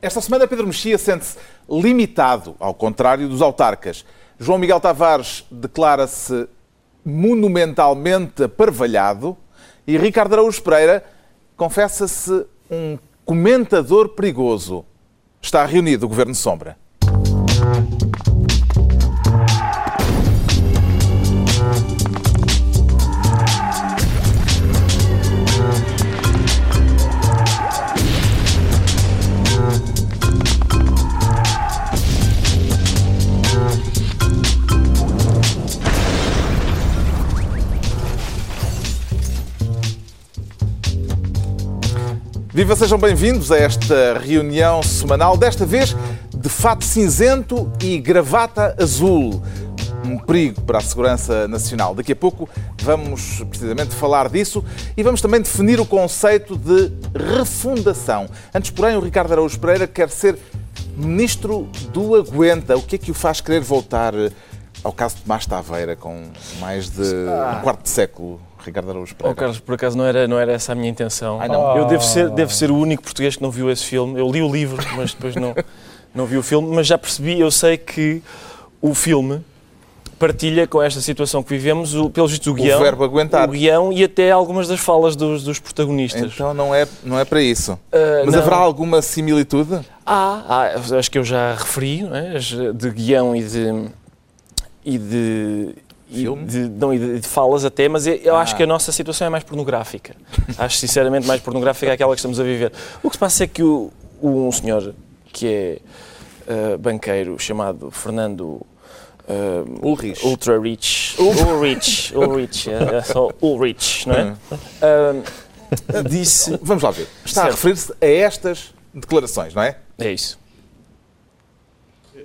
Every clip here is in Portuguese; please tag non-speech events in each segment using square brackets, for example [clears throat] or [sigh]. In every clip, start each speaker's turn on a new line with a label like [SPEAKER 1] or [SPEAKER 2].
[SPEAKER 1] Esta semana Pedro Mexia sente-se limitado, ao contrário dos autarcas. João Miguel Tavares declara-se monumentalmente aparvalhado e Ricardo Araújo Pereira confessa-se um comentador perigoso. Está reunido o Governo Sombra. Viva, sejam bem-vindos a esta reunião semanal, desta vez de fato cinzento e gravata azul. Um perigo para a segurança nacional. Daqui a pouco vamos precisamente falar disso e vamos também definir o conceito de refundação. Antes, porém, o Ricardo Araújo Pereira quer ser ministro do Aguenta. O que é que o faz querer voltar ao caso de Tomás Taveira, com mais de um quarto de século Ricardo Araújo Pereira.
[SPEAKER 2] Oh, Carlos, por acaso não era, não era essa a minha intenção.
[SPEAKER 1] Ai, não.
[SPEAKER 2] Eu devo ser, devo ser o único português que não viu esse filme. Eu li o livro, [laughs] mas depois não, não vi o filme. Mas já percebi, eu sei que o filme partilha com esta situação que vivemos, o, pelo visto, o guião.
[SPEAKER 1] O verbo aguentar.
[SPEAKER 2] O guião e até algumas das falas dos, dos protagonistas.
[SPEAKER 1] Então não é, não é para isso.
[SPEAKER 2] Uh,
[SPEAKER 1] mas
[SPEAKER 2] não.
[SPEAKER 1] haverá alguma similitude?
[SPEAKER 2] Há, há, acho que eu já referi, não é? de guião e de. E de, e de, não, de, de, falas até, mas eu, eu ah. acho que a nossa situação é mais pornográfica. [laughs] acho sinceramente mais pornográfica aquela que estamos a viver. O que se passa é que o, um senhor que é uh, banqueiro chamado Fernando
[SPEAKER 1] uh, Ulrich.
[SPEAKER 2] Ultra Rich. [laughs] Ulrich. Ulrich. É, é só Ulrich, não é? Uh, disse.
[SPEAKER 1] Vamos lá ver. Está certo. a referir-se a estas declarações, não é?
[SPEAKER 2] É isso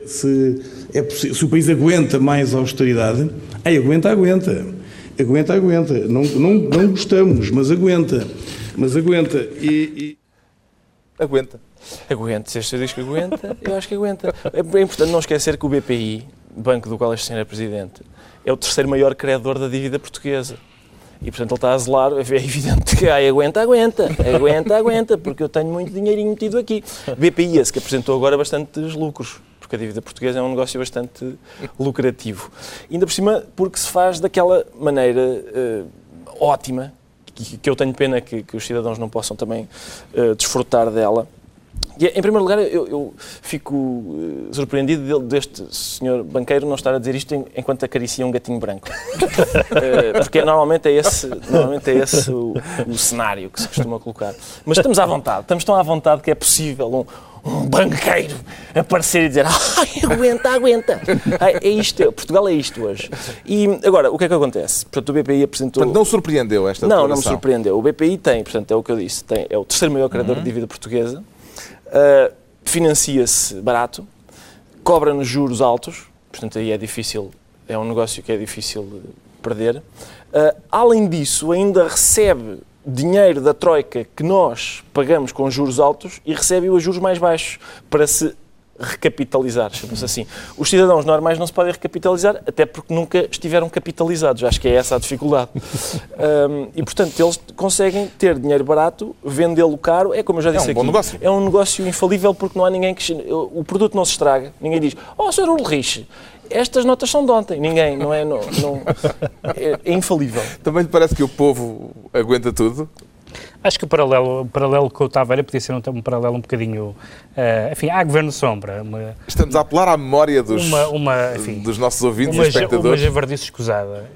[SPEAKER 3] se, é possível, se o país aguenta mais austeridade, aí aguenta, aguenta. Aguenta, aguenta. Não, não, não gostamos, mas aguenta. Mas aguenta. E, e...
[SPEAKER 1] Aguenta.
[SPEAKER 2] Aguenta. Se este diz que aguenta, eu acho que aguenta. É importante não esquecer que o BPI, banco do qual este senhor é presidente, é o terceiro maior credor da dívida portuguesa. E, portanto, ele está a zelar. É evidente que ai, aguenta, aguenta, aguenta, aguenta, porque eu tenho muito dinheirinho metido aqui. BPI, esse que apresentou agora bastantes lucros porque a dívida portuguesa é um negócio bastante lucrativo. Ainda por cima, porque se faz daquela maneira uh, ótima, que, que, eu tenho pena que, que, os cidadãos não possam também uh, desfrutar dela. E, em primeiro lugar, eu, eu fico uh, surpreendido deste senhor banqueiro não estar a dizer isto enquanto acaricia um gatinho branco. uh, [laughs] porque normalmente é esse, normalmente é esse o, o, cenário que se costuma colocar. Mas estamos à vontade, estamos tão à vontade que é possível um, um banqueiro aparecer e dizer ai, aguenta, aguenta. Ai, é isto, Portugal é isto hoje. E agora, o que é que acontece? Portanto, o BPI apresentou...
[SPEAKER 1] Portanto, não surpreendeu esta
[SPEAKER 2] Não, não me surpreendeu. O BPI tem, portanto, é o que eu disse, tem, é o terceiro maior credor uhum. de dívida portuguesa, uh, financia-se barato, cobra-nos juros altos, portanto, aí é difícil, é um negócio que é difícil perder. Uh, além disso, ainda recebe dinheiro da Troika que nós pagamos com juros altos e recebe-o a juros mais baixos para se recapitalizar, chamamos assim. Os cidadãos normais não se podem recapitalizar, até porque nunca estiveram capitalizados. Acho que é essa a dificuldade. [laughs] Um, e, portanto, eles conseguem ter dinheiro barato, vendê-lo caro. É como eu já disse
[SPEAKER 1] é um
[SPEAKER 2] aqui.
[SPEAKER 1] negócio.
[SPEAKER 2] É um negócio infalível porque não há ninguém que... O produto não se estraga. Ninguém diz, oh, Sr. Ulrich, estas notas são de ontem. Ninguém, não é? Não, não é, [laughs] é infalível.
[SPEAKER 1] Também lhe parece que o povo aguenta tudo?
[SPEAKER 4] Acho que o paralelo, o paralelo com o Taveira podia ser um, um paralelo um bocadinho. Uh, enfim, há governo sombra. Uma,
[SPEAKER 1] Estamos a apelar à memória dos,
[SPEAKER 4] uma, uma, enfim,
[SPEAKER 1] dos nossos ouvintes
[SPEAKER 4] uma,
[SPEAKER 1] e espectadores.
[SPEAKER 4] Uma javardice escusada.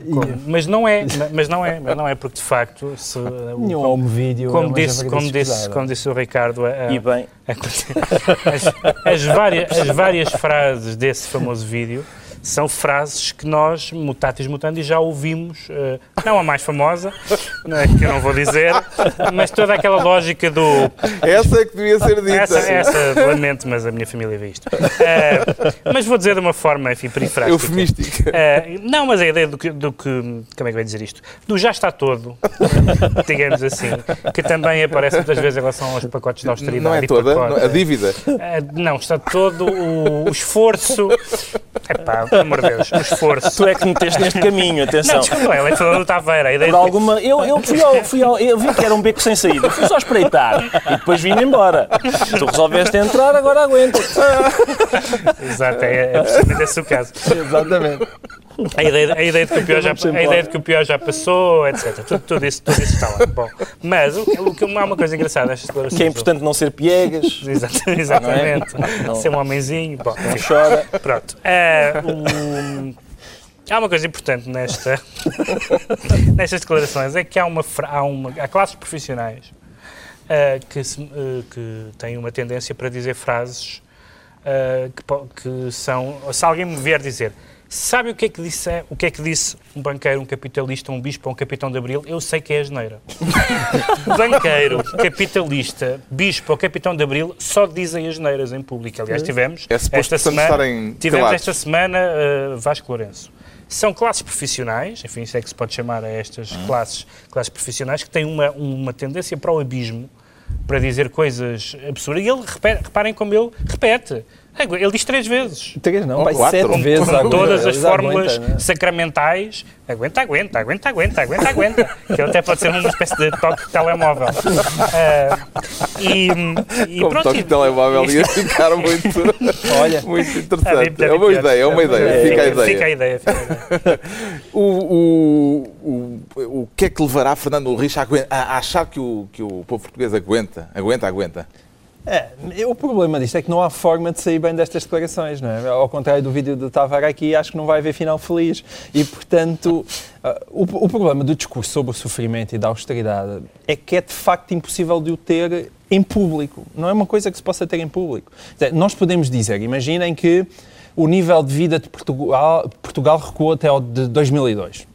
[SPEAKER 4] mas não é, mas não é, mas não é porque de facto. Se,
[SPEAKER 5] Nenhum home vídeo.
[SPEAKER 4] Como,
[SPEAKER 5] é
[SPEAKER 4] disse, como, disse, como disse o Ricardo. A,
[SPEAKER 2] e bem.
[SPEAKER 4] A, [laughs] as, as, várias, as várias frases desse famoso vídeo são frases que nós, mutatis mutandi, já ouvimos, uh, não a mais famosa, é, que eu não vou dizer, mas toda aquela lógica do...
[SPEAKER 1] Essa é que devia ser dita.
[SPEAKER 4] Essa, essa lamento, mas a minha família vê isto. Uh, mas vou dizer de uma forma, enfim, perifrática.
[SPEAKER 1] Eufemística.
[SPEAKER 4] Uh, não, mas a ideia do que, do que, como é que vai dizer isto? Do já está todo, digamos assim, que também aparece muitas vezes em relação aos pacotes de austeridade.
[SPEAKER 1] Não é toda,
[SPEAKER 4] pacote,
[SPEAKER 1] a dívida?
[SPEAKER 4] não, está todo o, o esforço... Epá, pelo amor de Deus, um esforço.
[SPEAKER 2] Tu é que meteste neste caminho, atenção.
[SPEAKER 4] Não, desculpa, ele é falou do Taveira.
[SPEAKER 2] Por
[SPEAKER 4] de-
[SPEAKER 2] alguma, eu, eu, fui ao, fui ao, eu vi que era um beco sem saída, fui só espreitar e depois vim-me embora. Tu resolveste entrar, agora aguenta.
[SPEAKER 4] Exato, é, é precisamente esse o caso.
[SPEAKER 2] Exatamente.
[SPEAKER 4] A ideia, a ideia de que o pior já, a ideia de que o pior já passou, etc. Tudo, tudo, isso, tudo isso está lá. Bom, mas o, que- o que há uma coisa engraçada nestas declarações.
[SPEAKER 2] Que é importante não ser piegas, [laughs]
[SPEAKER 4] Exato, exatamente.
[SPEAKER 2] Não.
[SPEAKER 4] Ser um homenzinho. Bom,
[SPEAKER 2] não chora.
[SPEAKER 4] Pronto. É, o- Há uma coisa importante nesta, [laughs] nestas declarações, é que há, uma, há, uma, há classes profissionais eh, que, se- eh, que têm uma tendência para dizer frases eh, que, que são... Se alguém me vier dizer sabe o que é que disse, o que é que disse um banqueiro, um capitalista, um bispo ou um capitão de Abril, eu sei que é asneira. [laughs] banqueiro, capitalista, bispo ou capitão de Abril só dizem asneiras em público. Aliás, tivemos
[SPEAKER 1] É
[SPEAKER 4] esta semana,
[SPEAKER 1] estarem
[SPEAKER 4] tivemos
[SPEAKER 1] calados.
[SPEAKER 4] esta semana uh, Vasco Lourenço. São classes profissionais, enfim, isso é que se pode chamar a estas
[SPEAKER 1] Hum.
[SPEAKER 4] classes, classes profissionais, que têm uma, uma tendência para o abismo, para dizer coisas absurdas. E ele, repete, reparem como ele repete. Ele diz três vezes.
[SPEAKER 5] Três não,
[SPEAKER 1] Ou
[SPEAKER 5] vai
[SPEAKER 1] quatro.
[SPEAKER 5] sete vezes. Aguenta,
[SPEAKER 4] todas as fórmulas
[SPEAKER 5] aguentam, né?
[SPEAKER 4] sacramentais. Aguenta, aguenta, aguenta, aguenta, aguenta, aguenta. Que ele até pode ser uma espécie de toque de telemóvel. Ah, e, e
[SPEAKER 1] Como
[SPEAKER 4] pronto.
[SPEAKER 1] toque de telemóvel ia ficar muito, [laughs]
[SPEAKER 5] Olha,
[SPEAKER 1] muito
[SPEAKER 4] bem,
[SPEAKER 1] interessante.
[SPEAKER 4] bem
[SPEAKER 1] É uma ideia, é uma ideia. Fica a
[SPEAKER 4] Fica a
[SPEAKER 1] ideia.
[SPEAKER 4] Fica a ideia. [laughs]
[SPEAKER 1] O, o, o, o que é que levará Fernando Ulrich a, aguen- a a achar que o, que o povo português aguenta? Aguenta, aguenta.
[SPEAKER 5] É, o problema disto é que não há forma de sair bem destas declarações, não é? Ao contrário do vídeo do Tavares aqui, acho que não vai haver final feliz. E, portanto, ah, o, o problema do discurso sobre o sofrimento e da austeridade é que é de facto impossível de o ter em público. Não é uma coisa que se possa ter em público. Dizer, Nós podemos dizer, imaginem que o nível de vida de Portugal, Portugal recuou até ao de 2002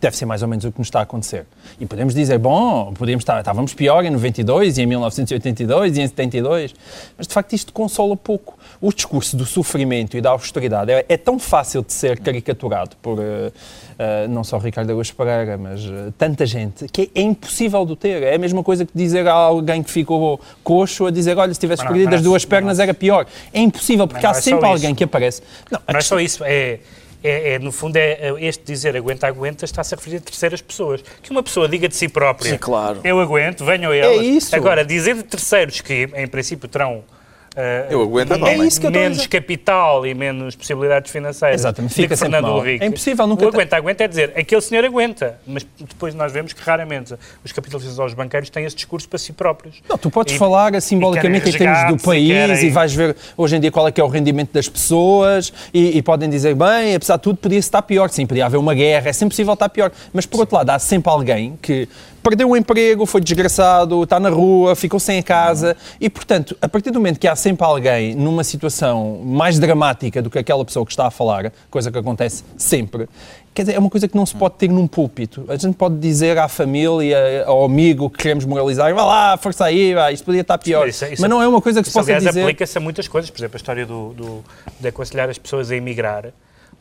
[SPEAKER 5] deve ser mais ou menos o que nos está a acontecer. E podemos dizer, bom, podemos estar, estávamos pior em 92 e em 1982 e em 72, mas de facto isto consola pouco. O discurso do sofrimento e da austeridade é, é tão fácil de ser caricaturado por eh, eh, não só Ricardo Araújo Pereira, mas eh, tanta gente, que é, é impossível de ter. É a mesma coisa que dizer a alguém que ficou coxo a dizer, olha, se tivesse perdido as duas
[SPEAKER 4] não,
[SPEAKER 5] pernas era pior. É impossível, porque há
[SPEAKER 4] é
[SPEAKER 5] sempre alguém que aparece. Não,
[SPEAKER 4] Não é só isso, é, é, é, no fundo, é, é este dizer aguenta, aguenta, está-se a referir a terceiras pessoas. Que uma pessoa diga de si própria,
[SPEAKER 2] Sim, claro.
[SPEAKER 4] eu aguento, venham elas.
[SPEAKER 5] isso.
[SPEAKER 4] Agora, dizer de terceiros que, em princípio, terão
[SPEAKER 1] Eu aguento, não,
[SPEAKER 5] É isso que eu
[SPEAKER 4] menos
[SPEAKER 5] dizer.
[SPEAKER 4] capital e menos possibilidades financeiras
[SPEAKER 5] Exatamente,
[SPEAKER 4] que
[SPEAKER 5] fica sempre
[SPEAKER 4] Fernando
[SPEAKER 5] mal.
[SPEAKER 4] Henrique.
[SPEAKER 5] É impossível, nunca
[SPEAKER 4] O aguenta, aguenta é dizer, aquele senhor aguenta, mas depois nós vemos que raramente os capitalistas ou os banqueiros têm esse discurso para si próprios.
[SPEAKER 5] Não, tu podes
[SPEAKER 4] E-
[SPEAKER 5] falar simbolicamente em termos do
[SPEAKER 4] e
[SPEAKER 5] país e, vais ver hoje em dia qual é que é o rendimento das pessoas e, e podem dizer, bem, apesar de tudo, podia estar pior. Sim, podia haver uma guerra, é sempre possível estar pior. Mas, por outro lado, há sempre alguém que perdeu o emprego, foi desgraçado, está na rua, ficou sem a casa e, portanto, a partir do momento que há sempre alguém numa situação mais dramática do que aquela pessoa que está a falar, coisa que acontece sempre, Quer dizer, é uma coisa que não se pode ter num púlpito. A gente pode dizer à família, ao amigo que queremos moralizar, vá lá, força aí, vá, isto podia estar pior.
[SPEAKER 4] Isso- isso-
[SPEAKER 5] Mas não é uma coisa que se
[SPEAKER 4] Isso,
[SPEAKER 5] possa
[SPEAKER 4] aliás,
[SPEAKER 5] dizer.
[SPEAKER 4] aplica-se a muitas coisas. Por exemplo, a história do, do- de aconselhar as pessoas a emigrar.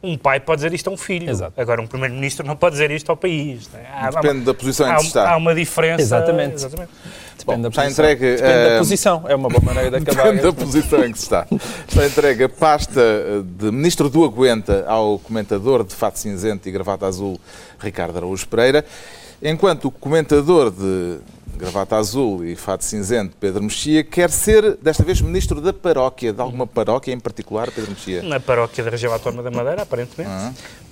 [SPEAKER 4] Um pai pode dizer isto a um filho.
[SPEAKER 5] Exato.
[SPEAKER 4] Agora, um primeiro-ministro não pode dizer isto ao país. não é? Há- há uma-
[SPEAKER 1] Depende da posição em
[SPEAKER 4] há,
[SPEAKER 1] que se está.
[SPEAKER 4] Há uma diferença.
[SPEAKER 5] Exatamente.
[SPEAKER 4] Exatamente.
[SPEAKER 5] Depende
[SPEAKER 1] Bom,
[SPEAKER 5] da posição.
[SPEAKER 1] entregue,
[SPEAKER 5] Depende
[SPEAKER 1] eh,
[SPEAKER 5] da posição. É uma boa maneira de [laughs] acabar.
[SPEAKER 1] Depende da posição em que se está. Está entregue a pasta de Ministro do Aguenta ao comentador de fato cinzento e gravata azul, Ricardo Araújo Pereira, enquanto o comentador de gravata azul e fato cinzento, Pedro Mexia, quer ser, desta vez, Ministro da Paróquia, de alguma paróquia em particular, Pedro Mexia?
[SPEAKER 4] Na paróquia da região autónoma da Madeira, aparentemente,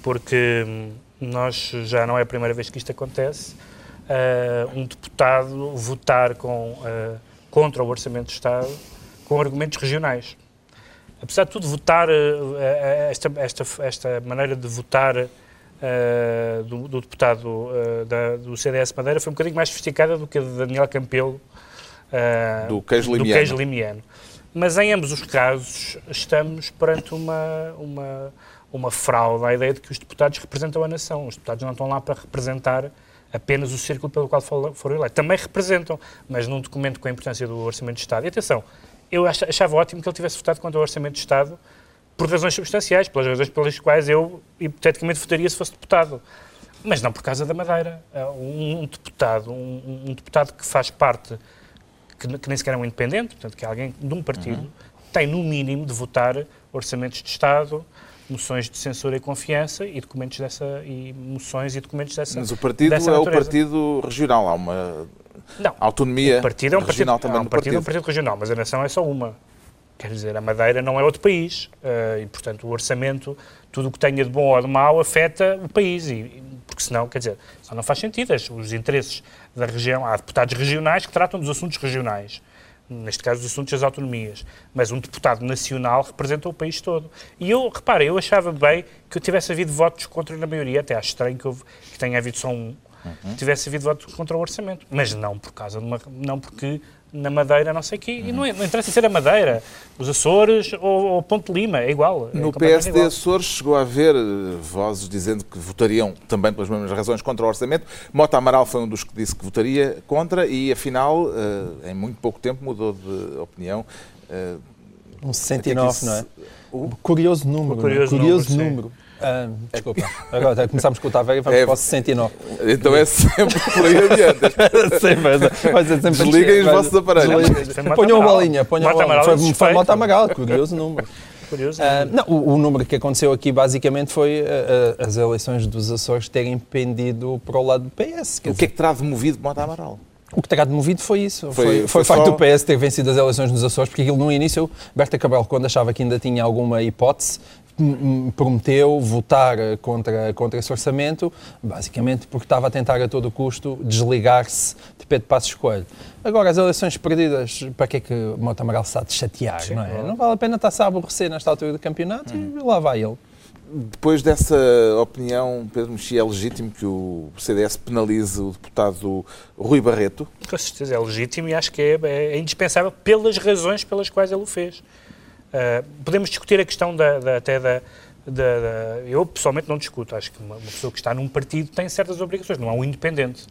[SPEAKER 4] porque hum, nós já não é a primeira vez que isto acontece. ah, um deputado votar com, ah, contra o Orçamento de Estado com argumentos regionais. Apesar de tudo, votar, ah, esta, esta, esta maneira de votar ah, do, do deputado ah, da- do CDS Madeira foi um bocadinho mais sofisticada do que a de Daniel Campelo ah,
[SPEAKER 1] Do queijo
[SPEAKER 4] do
[SPEAKER 1] limiano.
[SPEAKER 4] queijo limiano. Mas em ambos os casos estamos perante uma, uma, uma fraude à ideia de que os deputados representam a nação. Os deputados não estão lá para representar apenas o círculo pelo qual foram eleitos. Também representam, mas num documento com a importância do Orçamento de Estado. E atenção, eu ach- achava ótimo que ele tivesse votado contra o Orçamento de Estado por razões substanciais, pelas razões pelas quais eu, hipoteticamente, votaria se fosse deputado. Mas não por causa da Madeira. Uh, Um, um deputado, um, um deputado que faz parte que, que nem sequer é um independente, portanto, que é alguém de um partido, tem no mínimo de votar orçamentos de Estado, moções de censura e confiança e documentos dessa e moções e documentos dessa
[SPEAKER 1] Mas o partido é
[SPEAKER 4] dessa
[SPEAKER 1] o
[SPEAKER 4] natureza.
[SPEAKER 1] partido regional. Há uma
[SPEAKER 4] Não,
[SPEAKER 1] autonomia
[SPEAKER 4] o partido é um partido,
[SPEAKER 1] regional também
[SPEAKER 4] é um
[SPEAKER 1] no
[SPEAKER 4] partido, é um
[SPEAKER 1] partido.
[SPEAKER 4] partido regional, mas a nação é só uma. Quer dizer, a Madeira não é outro país eh, e, portanto, o orçamento, tudo o que tenha de bom ou de mau, afeta o país. E, porque senão, quer dizer, só não faz sentido. As- Os interesses da região, há deputados regionais que tratam dos assuntos regionais, neste caso dos assuntos das autonomias, mas um deputado nacional representa o país todo. E eu, repara, eu achava bem que eu tivesse havido votos contra na maioria, até acho estranho que, houve, que tenha havido só um, tivesse havido votos contra o orçamento, mas não por causa de uma, não porque na Madeira não sei o quê, e não, é- não interessa ser a Madeira, os Açores ou, ou Ponte Lima, é igual. é
[SPEAKER 1] No PSD
[SPEAKER 4] igual.
[SPEAKER 1] Açores chegou a haver eh, vozes dizendo que votariam também pelas mesmas razões contra o orçamento. Mota Amaral foi um dos que disse que votaria contra e, afinal, eh, em muito pouco tempo mudou de opinião. Eh,
[SPEAKER 5] Um
[SPEAKER 1] até
[SPEAKER 5] 69,
[SPEAKER 1] que
[SPEAKER 5] não é?
[SPEAKER 1] isso- O-
[SPEAKER 5] Curioso número.
[SPEAKER 4] O curioso
[SPEAKER 5] é? curioso
[SPEAKER 4] número, sim.
[SPEAKER 5] número. Ah, desculpa. Agora começámos com o Taveira e vamos
[SPEAKER 1] É.
[SPEAKER 5] para o 69.
[SPEAKER 1] Então é sempre por aí adiante. [laughs]
[SPEAKER 5] sempre, vai ser sempre
[SPEAKER 1] Desliguem os vossos aparelhos.
[SPEAKER 4] Mota
[SPEAKER 5] Ponham a
[SPEAKER 4] Amaral.
[SPEAKER 5] bolinha, ponham a
[SPEAKER 4] Mota
[SPEAKER 5] bolinha. Foi,
[SPEAKER 4] é
[SPEAKER 5] foi. Mota Amaral, curioso número.
[SPEAKER 4] Curioso.
[SPEAKER 5] Ah, não, o, o número que aconteceu aqui basicamente foi ah, ah, as eleições dos Açores terem pendido para o lado do PS.
[SPEAKER 1] O que é que terá demovido Mota Amaral?
[SPEAKER 5] O que terá demovido foi isso.
[SPEAKER 1] Foi-
[SPEAKER 5] Foi, foi,
[SPEAKER 1] foi
[SPEAKER 5] o facto
[SPEAKER 1] só-
[SPEAKER 5] do PS ter vencido as eleições nos Açores, porque aquilo no início, Berta Cabral, quando achava que ainda tinha alguma hipótese, prometeu votar eh, contra, contra esse orçamento, basicamente porque estava a tentar a todo custo desligar-se de Pedro Passos Coelho. Agora, as eleições perdidas, para que é que Mota Amaral se há de chatear, não é? Não vale a pena estar-se a aborrecer nesta altura do campeonato e lá vai ele.
[SPEAKER 1] Depois dessa opinião, Pedro Mexia, é legítimo que o CDS penalize o deputado Rui Barreto?
[SPEAKER 4] Com certeza, é legítimo e acho que é, é indispensável pelas razões pelas quais ele o fez. Ah, podemos discutir a questão da, da- até da, da- da- Eu pessoalmente não discuto. Acho que uma, uma pessoa que está num partido tem certas obrigações, não é um independente.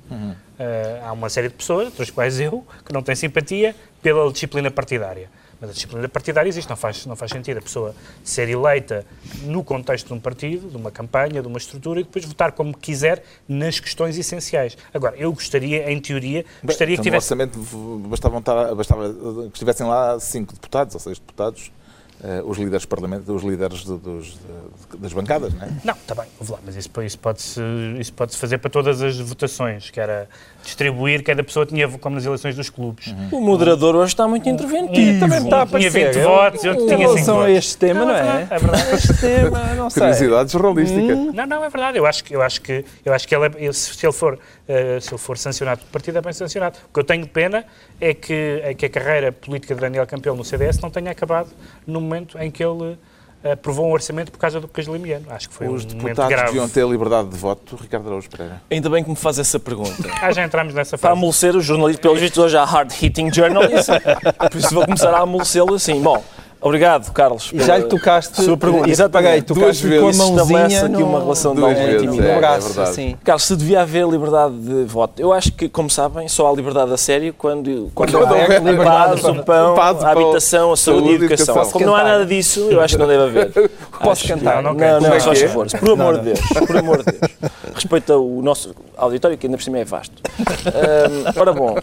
[SPEAKER 4] Ah, há uma série de pessoas, entre as quais eu, que não têm simpatia pela disciplina partidária. Mas a disciplina partidária existe, não faz, não faz sentido a pessoa ser eleita no contexto de um partido, de uma campanha, de uma estrutura e depois votar como quiser nas questões essenciais. Agora, eu gostaria, em teoria, gostaria
[SPEAKER 1] Então,
[SPEAKER 4] que
[SPEAKER 1] no
[SPEAKER 4] tivesse.
[SPEAKER 1] orçamento v- bastava, bastava que estivessem lá cinco deputados ou seis deputados, eh, os líderes parlamentares, os líderes do- dos, de- das bancadas, não é?
[SPEAKER 4] Não, está bem, vou lá, mas isso, isso pode-se isso pode fazer para todas as votações, que era distribuir, cada pessoa tinha, como nas eleições dos clubes.
[SPEAKER 2] O moderador hoje está muito interventivo.
[SPEAKER 5] Também está a
[SPEAKER 4] tinha
[SPEAKER 5] aparecer.
[SPEAKER 4] 20 votos, outro
[SPEAKER 5] Em
[SPEAKER 4] tinha 5
[SPEAKER 5] relação a
[SPEAKER 4] votos.
[SPEAKER 5] este tema, não, é?
[SPEAKER 4] É verdade.
[SPEAKER 5] Este tema, não sei.
[SPEAKER 1] Curiosidade jornalística.
[SPEAKER 4] Não, não, é verdade. Eu acho que, eu acho que, eu acho que ele é- se se ele for, eh, se ele for sancionado pelo partido, é bem sancionado. O que eu tenho pena é que, é que a carreira política de Daniel Campelo no CDS não tenha acabado no momento em que ele eh, aprovou um orçamento por causa do Castelimiano. Acho que foi
[SPEAKER 1] Os
[SPEAKER 4] um
[SPEAKER 1] deputados
[SPEAKER 4] grave.
[SPEAKER 1] deviam ter liberdade de voto, Ricardo Araújo Pereira.
[SPEAKER 2] Ainda bem que me faz essa pergunta. [laughs]
[SPEAKER 4] Ah, já entramos nessa
[SPEAKER 2] Para
[SPEAKER 4] fase.
[SPEAKER 2] amolecer os jornalistas, pelos vistos hoje há hard-hitting journalism. [laughs] Por isso vou começar a amolecê-lo assim. Bom, obrigado, Carlos.
[SPEAKER 5] E já lhe tocaste,
[SPEAKER 2] Sua pergunta.
[SPEAKER 5] e
[SPEAKER 2] Exatamente.
[SPEAKER 5] paguei, tocaste
[SPEAKER 1] Duas
[SPEAKER 5] com a
[SPEAKER 1] vezes
[SPEAKER 2] estabelece
[SPEAKER 5] mãozinha
[SPEAKER 2] aqui uma relação de
[SPEAKER 1] vezes,
[SPEAKER 2] intimidade.
[SPEAKER 1] é, é
[SPEAKER 5] braço, assim.
[SPEAKER 2] Carlos, se devia haver liberdade de voto. Eu acho que, como sabem, só há liberdade a sério quando, quando,
[SPEAKER 1] Quando
[SPEAKER 2] houver
[SPEAKER 1] houver
[SPEAKER 2] liberdade, o pão,
[SPEAKER 1] paz,
[SPEAKER 2] a habitação, a saúde e a educação. Como não há
[SPEAKER 5] Cantar.
[SPEAKER 2] nada disso, eu acho que não deve haver. [laughs]
[SPEAKER 5] Posso
[SPEAKER 2] Acho que-
[SPEAKER 5] cantar?
[SPEAKER 4] Não,
[SPEAKER 2] Não,
[SPEAKER 4] quero.
[SPEAKER 2] não,
[SPEAKER 1] é
[SPEAKER 2] só
[SPEAKER 1] é?
[SPEAKER 2] for. Por amor de Deus, por amor de Deus. Respeita o nosso auditório, que ainda por cima é vasto. Ora bom,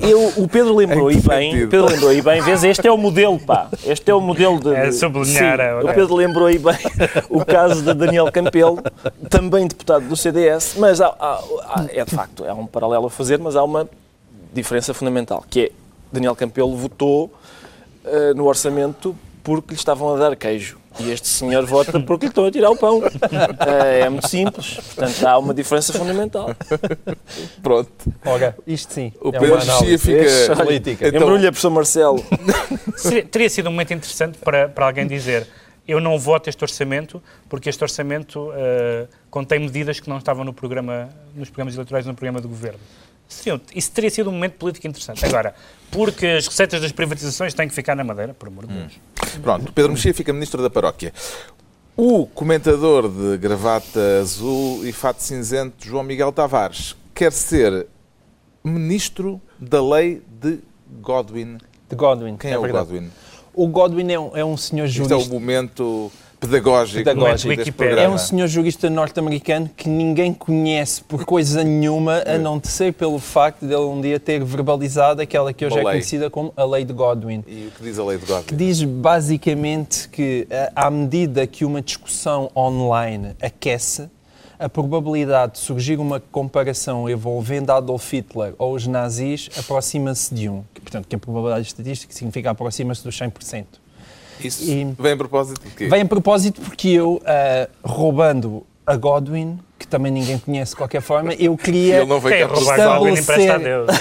[SPEAKER 2] eu, o Pedro lembrou
[SPEAKER 1] Em
[SPEAKER 2] e bem, Pedro lembrou e bem, vês, este é o modelo, pá. Este é o modelo de.
[SPEAKER 4] É sublinhar,
[SPEAKER 2] Sim,
[SPEAKER 4] é,
[SPEAKER 2] o. Pedro lembrou e bem o caso de Daniel Campelo, também deputado do CDS, mas há- há- há- é de facto, há um paralelo a fazer, mas há uma diferença fundamental, que é Daniel Campelo votou eh, no orçamento porque lhe estavam a dar queijo. E este senhor vota porque lhe estão a tirar o pão. [laughs] Eh, é muito simples. Portanto, há uma diferença fundamental.
[SPEAKER 1] Pronto.
[SPEAKER 5] Ora, isto sim.
[SPEAKER 1] O
[SPEAKER 5] é
[SPEAKER 1] Pedro
[SPEAKER 5] análise.
[SPEAKER 1] fica.
[SPEAKER 5] Política.
[SPEAKER 1] Então,
[SPEAKER 2] Embrulha, professor Marcelo. [laughs]
[SPEAKER 4] Seria- teria sido um momento interessante para, para alguém dizer eu não voto este orçamento porque este orçamento eh, contém medidas que não estavam no programa, nos programas eleitorais no programa do governo. Isso teria sido um momento político interessante. Agora, porque as receitas das privatizações têm que ficar na Madeira, por amor de Deus.
[SPEAKER 1] Pronto, Pedro Mexia fica ministro da paróquia. O comentador de gravata azul e fato cinzento, João Miguel Tavares, quer ser ministro da lei de Godwin.
[SPEAKER 5] De Godwin.
[SPEAKER 1] Quem é, o
[SPEAKER 5] verdade.
[SPEAKER 1] Godwin?
[SPEAKER 5] O Godwin é um, é um senhor
[SPEAKER 1] Isto é o
[SPEAKER 5] jurista.
[SPEAKER 1] momento pedagógico,
[SPEAKER 5] Pedagógico.
[SPEAKER 1] deste
[SPEAKER 4] Wikipédia.
[SPEAKER 1] programa.
[SPEAKER 5] É um senhor jurista norte-americano que ninguém conhece por coisa nenhuma, a não ser pelo facto de ele um dia ter verbalizado aquela que hoje
[SPEAKER 1] Uma
[SPEAKER 5] é
[SPEAKER 1] lei.
[SPEAKER 5] conhecida como a Lei de Godwin.
[SPEAKER 1] E o que diz a lei de
[SPEAKER 5] Que
[SPEAKER 1] Godwin?
[SPEAKER 5] diz basicamente que, à medida que uma discussão online aquece, a probabilidade de surgir uma comparação envolvendo Adolf Hitler ou os nazis aproxima-se de 1. Que, portanto, que a probabilidade estatística significa aproxima-se dos 100%.
[SPEAKER 1] Isso
[SPEAKER 5] E-
[SPEAKER 1] vem a propósito de quê?
[SPEAKER 5] Vem a propósito porque eu, ah, roubando a Godwin, que também ninguém conhece de qualquer forma, eu queria
[SPEAKER 1] Ele não veio
[SPEAKER 4] roubar
[SPEAKER 5] estabelecer-
[SPEAKER 4] a Deus. [laughs]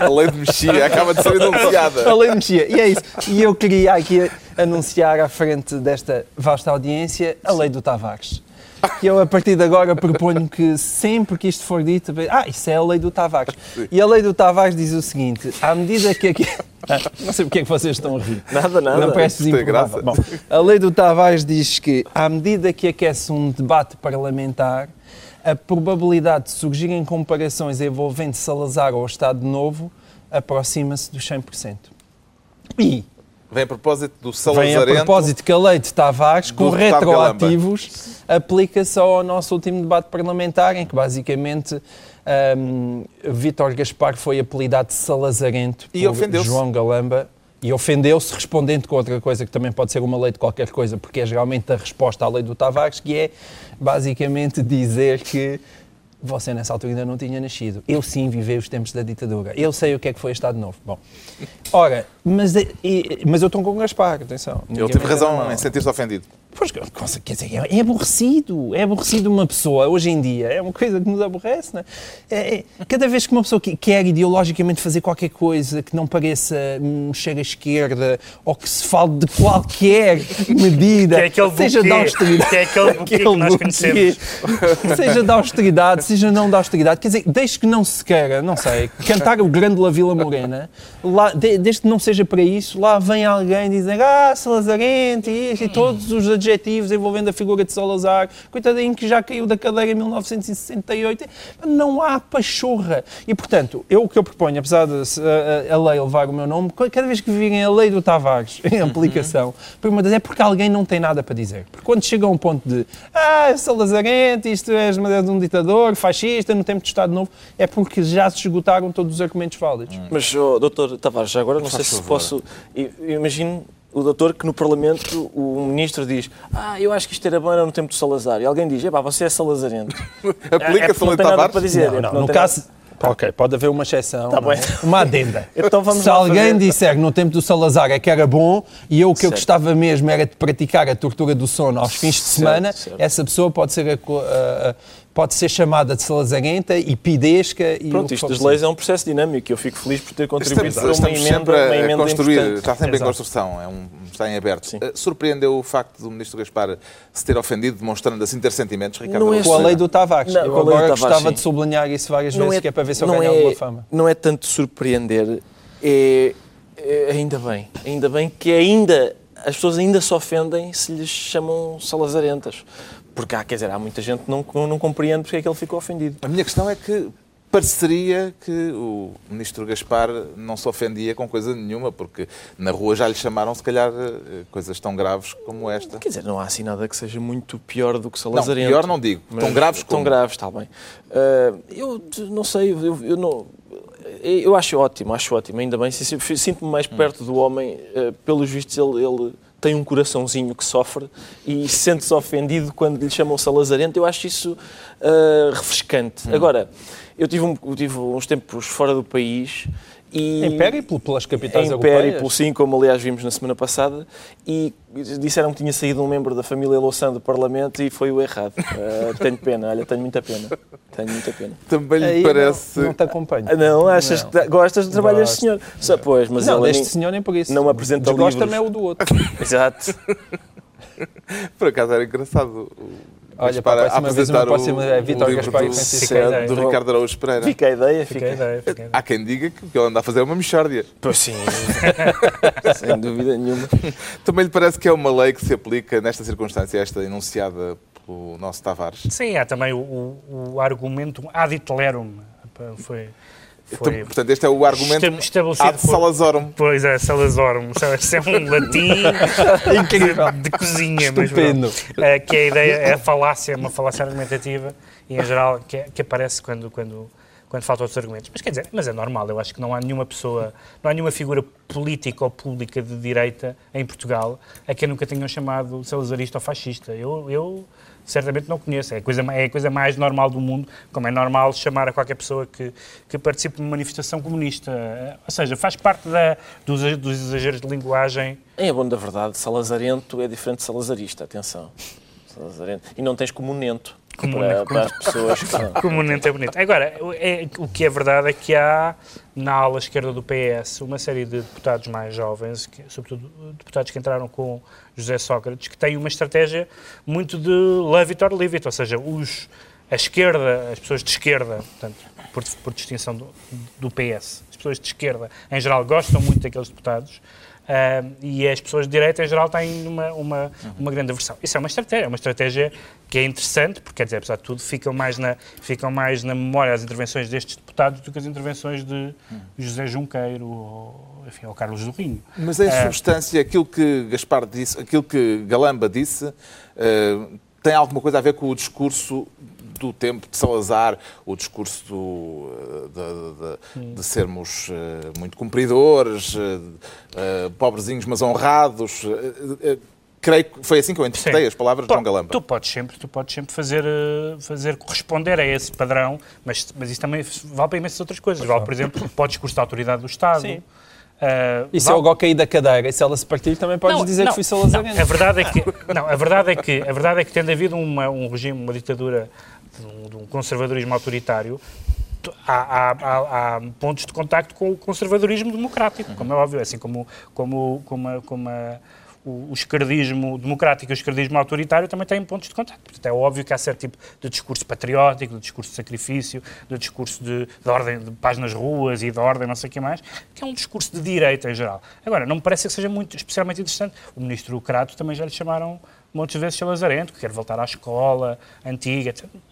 [SPEAKER 1] A lei de Mexia acaba de ser anunciada.
[SPEAKER 5] A lei mexia. E é isso. E eu queria aqui anunciar à frente desta vasta audiência a lei do Tavares. E eu, a partir de agora, proponho que sempre que isto for dito, ah, isso é a lei do Tavares. E a lei do Tavares diz o seguinte: à medida que aqui. Ah, Não sei porque é que vocês estão a rir.
[SPEAKER 2] Nada, nada.
[SPEAKER 5] Não parece
[SPEAKER 1] tem
[SPEAKER 5] improvável.
[SPEAKER 1] graça.
[SPEAKER 5] Bom, a lei do Tavares diz que, à medida que aquece um debate parlamentar, a probabilidade de surgirem comparações envolvendo Salazar ou Estado Novo aproxima-se dos 100%. E
[SPEAKER 1] Vem a propósito do
[SPEAKER 5] vem a
[SPEAKER 1] Salazarento.
[SPEAKER 5] propósito que a lei de Tavares, com retroativos, aplica-se ao nosso último debate parlamentar, em que basicamente hum, Vítor Gaspar foi apelidado de Salazarento
[SPEAKER 1] E
[SPEAKER 5] por. João Galamba. E ofendeu-se respondendo com outra coisa que também pode ser uma lei de qualquer coisa, porque é geralmente a resposta à lei do Tavares, que é basicamente dizer que você nessa altura ainda não tinha nascido. Eu sim vivei os tempos da ditadura. Eu sei o que é que foi Estado Novo. Bom, ora, mas, e- mas eu estou com o Gaspar, atenção.
[SPEAKER 1] Ele
[SPEAKER 5] Ninguém
[SPEAKER 1] teve razão em sentir-se ofendido.
[SPEAKER 5] Pois, quer dizer, é aborrecido. É aborrecido uma pessoa, hoje em dia. É uma coisa que nos aborrece, não é? É- é- cada vez que uma pessoa que- quer ideologicamente fazer qualquer coisa que não pareça mexer à esquerda ou que se fale de qualquer [laughs] medida,
[SPEAKER 4] Que é
[SPEAKER 5] seja da austeridade.
[SPEAKER 4] que é aquele [laughs] que nós
[SPEAKER 5] buquê,
[SPEAKER 4] conhecemos. [laughs]
[SPEAKER 5] seja da austeridade, seja não da austeridade. Quer dizer, desde que não se queira, não sei, cantar o grande La Vila Morena, lá, de- desde que não seja para isso, lá vem alguém dizer ah, Salazarente e e todos os adjetivos envolvendo a figura de Salazar, coitadinho que já caiu da cadeira em 1968. Não há pachorra. E, portanto, eu o que eu proponho, apesar de a, a lei levar o meu nome, cada vez que virem a lei do Tavares [laughs] em aplicação, uma das é porque alguém não tem nada para dizer. Porque quando chega a um ponto de ah, é Salazarente, isto é de um ditador, fascista, no tempo de Estado Novo, é porque já se esgotaram todos os argumentos válidos.
[SPEAKER 2] Mas, oh, doutor Tavares, já agora não
[SPEAKER 1] Faz
[SPEAKER 2] sei se
[SPEAKER 1] favor.
[SPEAKER 2] posso... Imagino o doutor que no Parlamento o ministro diz ah, eu acho que isto era bom era no tempo do Salazar. E alguém diz, epá, você é salazarento. [laughs] é,
[SPEAKER 1] Aplica-se
[SPEAKER 2] porque
[SPEAKER 1] a
[SPEAKER 2] não tem nada para dizer. é
[SPEAKER 5] Não, não, no
[SPEAKER 2] tem
[SPEAKER 5] caso. Ok, pode haver uma exceção,
[SPEAKER 2] Tá
[SPEAKER 5] não é?
[SPEAKER 2] bem.
[SPEAKER 5] uma adenda. [laughs]
[SPEAKER 2] Então vamos
[SPEAKER 5] Se alguém
[SPEAKER 2] fazer-
[SPEAKER 5] disser que no tempo do Salazar é que era bom e eu o que eu
[SPEAKER 2] Certo.
[SPEAKER 5] gostava mesmo era de praticar a tortura do sono aos fins de
[SPEAKER 2] Certo,
[SPEAKER 5] semana,
[SPEAKER 2] certo.
[SPEAKER 5] essa pessoa pode ser, a- pode ser chamada de salazarenta e pidesca. E o
[SPEAKER 2] Pronto, isto das leis é um processo dinâmico e eu fico feliz por ter contribuído
[SPEAKER 1] Estamos,
[SPEAKER 2] para uma
[SPEAKER 1] estamos
[SPEAKER 2] emenda,
[SPEAKER 1] sempre
[SPEAKER 2] uma
[SPEAKER 1] a, a
[SPEAKER 2] emenda
[SPEAKER 1] construir,
[SPEAKER 2] importante.
[SPEAKER 1] está sempre em
[SPEAKER 5] Exato.
[SPEAKER 1] construção, é um, está em aberto.
[SPEAKER 2] Sim.
[SPEAKER 1] Eh, Surpreendeu o facto do Ministro Gaspar se ter ofendido, demonstrando assim ter sentimentos, Ricardo?
[SPEAKER 2] Não é
[SPEAKER 5] Com a lei do Tavares.
[SPEAKER 2] Não,
[SPEAKER 5] eu
[SPEAKER 2] com a lei do
[SPEAKER 5] agora
[SPEAKER 2] Tavares,
[SPEAKER 5] gostava
[SPEAKER 2] sim.
[SPEAKER 5] de sublinhar isso várias vezes, que é para ver se eu
[SPEAKER 2] não
[SPEAKER 5] ganho
[SPEAKER 2] é-
[SPEAKER 5] alguma fama.
[SPEAKER 2] Não é tanto surpreender, é, é ainda bem. Ainda bem que ainda as pessoas ainda se ofendem se lhes chamam salazarentas. Porque há, quer dizer, há muita gente que não, não compreende porque é que ele ficou ofendido.
[SPEAKER 1] A minha questão é que pareceria que o Ministro Gaspar não se ofendia com coisa nenhuma, porque na rua já lhe chamaram, se calhar, eh, coisas tão graves como esta.
[SPEAKER 2] Quer dizer, não há assim nada que seja muito pior do que
[SPEAKER 1] Não,
[SPEAKER 2] salazarento.
[SPEAKER 1] pior não digo, tão graves como.
[SPEAKER 2] Tão graves, está bem. Ah, eu não sei, eu, eu não... Eu acho ótimo, acho ótimo, ainda bem. si- si- Sinto-me mais perto do homem. ah, pelos vistos, ele, ele tem um coraçãozinho que sofre e sente-se ofendido quando lhe chamam salazarento. Eu acho isso ah, refrescante. Agora, eu tive, um- eu tive uns tempos fora do país e...
[SPEAKER 5] Em périplo pelas capitais
[SPEAKER 2] Em
[SPEAKER 5] europeias.
[SPEAKER 2] périplo, sim, como aliás vimos na semana passada, e disseram que tinha saído um membro da família Louçã do Parlamento e foi o errado. [laughs] Eh, tenho pena, olha, tenho muita pena. Tenho muita pena.
[SPEAKER 1] Também lhe
[SPEAKER 5] Aí
[SPEAKER 1] parece.
[SPEAKER 5] Não, não te acompanho.
[SPEAKER 2] Ah, Não, achas
[SPEAKER 5] Não.
[SPEAKER 2] que gostas do trabalho deste senhor? Só, pois, mas
[SPEAKER 5] não, deste
[SPEAKER 2] mim-
[SPEAKER 5] senhor nem por isso.
[SPEAKER 2] não me apresenta
[SPEAKER 5] Desgosta-me
[SPEAKER 2] livros.
[SPEAKER 5] é o do outro. [laughs]
[SPEAKER 2] Exato.
[SPEAKER 1] Por acaso era engraçado.
[SPEAKER 5] Olha,
[SPEAKER 1] Gaspar
[SPEAKER 5] para a próxima uma próxima é Vítor
[SPEAKER 1] livro
[SPEAKER 5] Gaspar e
[SPEAKER 1] do,
[SPEAKER 5] Francisco
[SPEAKER 4] a
[SPEAKER 1] do Ricardo Araújo Pereira.
[SPEAKER 2] Fica a ideia,
[SPEAKER 4] Fica
[SPEAKER 2] fica.
[SPEAKER 4] a ideia, fica a ideia.
[SPEAKER 1] Há quem diga que o que ele anda a fazer é uma mexórdia.
[SPEAKER 2] Pois sim, [laughs] sem dúvida nenhuma. [laughs]
[SPEAKER 1] Também lhe parece que é uma lei que se aplica nesta circunstância, esta enunciada pelo nosso Tavares?
[SPEAKER 4] Sim, há também o, o, o argumento ad iterum. Foi, foi
[SPEAKER 1] Então, Portanto, este é o argumento ad Salazorum.
[SPEAKER 4] Pois é, Salazorum. Isso é um latim [laughs]
[SPEAKER 5] Incrível.
[SPEAKER 4] de cozinha. mas
[SPEAKER 5] Estupendo.
[SPEAKER 4] pronto. É, que a ideia é a falácia, uma falácia argumentativa e, em geral, que, é- que aparece quando, quando, quando faltam outros argumentos. Mas quer dizer, mas é normal, eu acho que não há nenhuma pessoa, não há nenhuma figura política ou pública de direita em Portugal a quem nunca tenham chamado salazarista ou fascista. Eu, eu certamente não conheço. É a, coisa, é a coisa mais normal do mundo, como é normal chamar a qualquer pessoa que, que participe de uma manifestação comunista. Ou seja, faz parte da, dos, dos exageros de linguagem.
[SPEAKER 2] Em bom da verdade, salazarento é diferente de salazarista, atenção. Salazarento. E não tens comunento. Para, para, as pessoas que [laughs] são.
[SPEAKER 4] Comunente é bonito. Agora, é, o que é verdade é que há na ala esquerda do PS uma série de deputados mais jovens, que, sobretudo deputados que entraram com José Sócrates, que têm uma estratégia muito de love it or leave it, ou seja, os, a esquerda, as pessoas de esquerda, portanto, por, por distinção do, do PS, as pessoas de esquerda, em geral, gostam muito daqueles deputados, Uh, e as pessoas de direita, em geral, têm uma, uma, uma grande aversão. Isso é uma estratégia, é uma estratégia que é interessante, porque, quer dizer, apesar de tudo, ficam mais na, ficam mais na memória as intervenções destes deputados do que as intervenções de José Junqueiro ou, enfim, ou Carlos do Rinho.
[SPEAKER 1] Mas em uh, substância, aquilo que Gaspar disse, aquilo que Galamba disse, uh, tem alguma coisa a ver com o discurso do tempo de Salazar, o discurso do, de, de, de, sermos uh, muito cumpridores, uh, pobrezinhos mas honrados. Creio que foi assim que eu interpretei Sim. as palavras de João Galamba.
[SPEAKER 4] Tu podes sempre, tu podes sempre fazer, fazer corresponder a esse padrão, mas, mas isso também vale para imensas outras coisas. Vale, por exemplo, para o discurso da autoridade do Estado. Sim.
[SPEAKER 5] Uh, e se vale... eu cair da cadeira e se ela se partir, também podes não, dizer não, que fui salazarento.
[SPEAKER 4] Não, a verdade é que, [laughs] não, a verdade é que, a verdade é que tendo havido uma, um regime, uma ditadura de um, de um conservadorismo autoritário, Há, há, há, pontos de contacto com o conservadorismo democrático, como é óbvio, assim como, como, como, a, como a, o, o esquerdismo democrático e o esquerdismo autoritário também têm pontos de contacto. Portanto, é óbvio que há certo tipo de discurso patriótico, de discurso de sacrifício, de discurso de, de ordem de paz nas ruas e de ordem não sei o que mais, que é um discurso de direita em geral. Agora, não me parece que seja muito especialmente interessante. O ministro Crato também já lhe chamaram muitas vezes Lazarento, que quer voltar à escola antiga. Eh,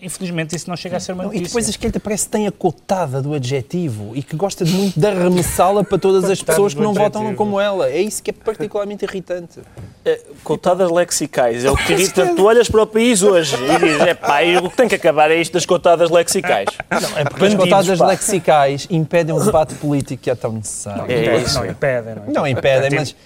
[SPEAKER 4] infelizmente isso não chega a ser uma notícia.
[SPEAKER 5] E depois a esquerda parece que tem a cotada do adjetivo e que gosta de muito de arremessá-la para todas [laughs] as pessoas que não votam como ela. É isso que é particularmente irritante.
[SPEAKER 2] É, cotadas lexicais, é o que irrita. tu olhas para o país hoje e dizes, é pá, o que tem que acabar é isto das cotadas lexicais. [laughs]
[SPEAKER 5] Não, é porque Bandidos, as cotadas pá. lexicais impedem um debate político que é tão necessário.
[SPEAKER 4] É isso. Não impedem.
[SPEAKER 5] Não, não impedem, mas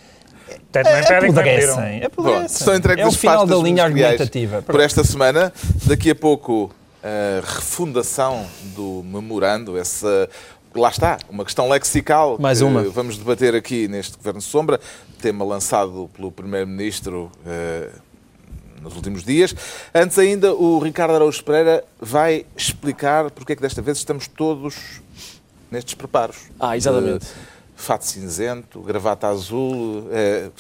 [SPEAKER 4] Portanto, não
[SPEAKER 5] é, apodrecem. apodrecem.
[SPEAKER 1] Estão entregues
[SPEAKER 5] é o final da linha argumentativa.
[SPEAKER 1] Por esta semana, daqui a pouco, a refundação do memorando, essa lá está, uma questão lexical
[SPEAKER 5] Mais uma.
[SPEAKER 1] vamos debater aqui neste Governo Sombra, tema lançado pelo Primeiro-Ministro eh, nos últimos dias. Antes ainda, o Ricardo Araújo Pereira vai explicar porque é que desta vez estamos todos nestes preparos.
[SPEAKER 2] Ah, exatamente.
[SPEAKER 1] Uh, fato cinzento, gravata azul. É,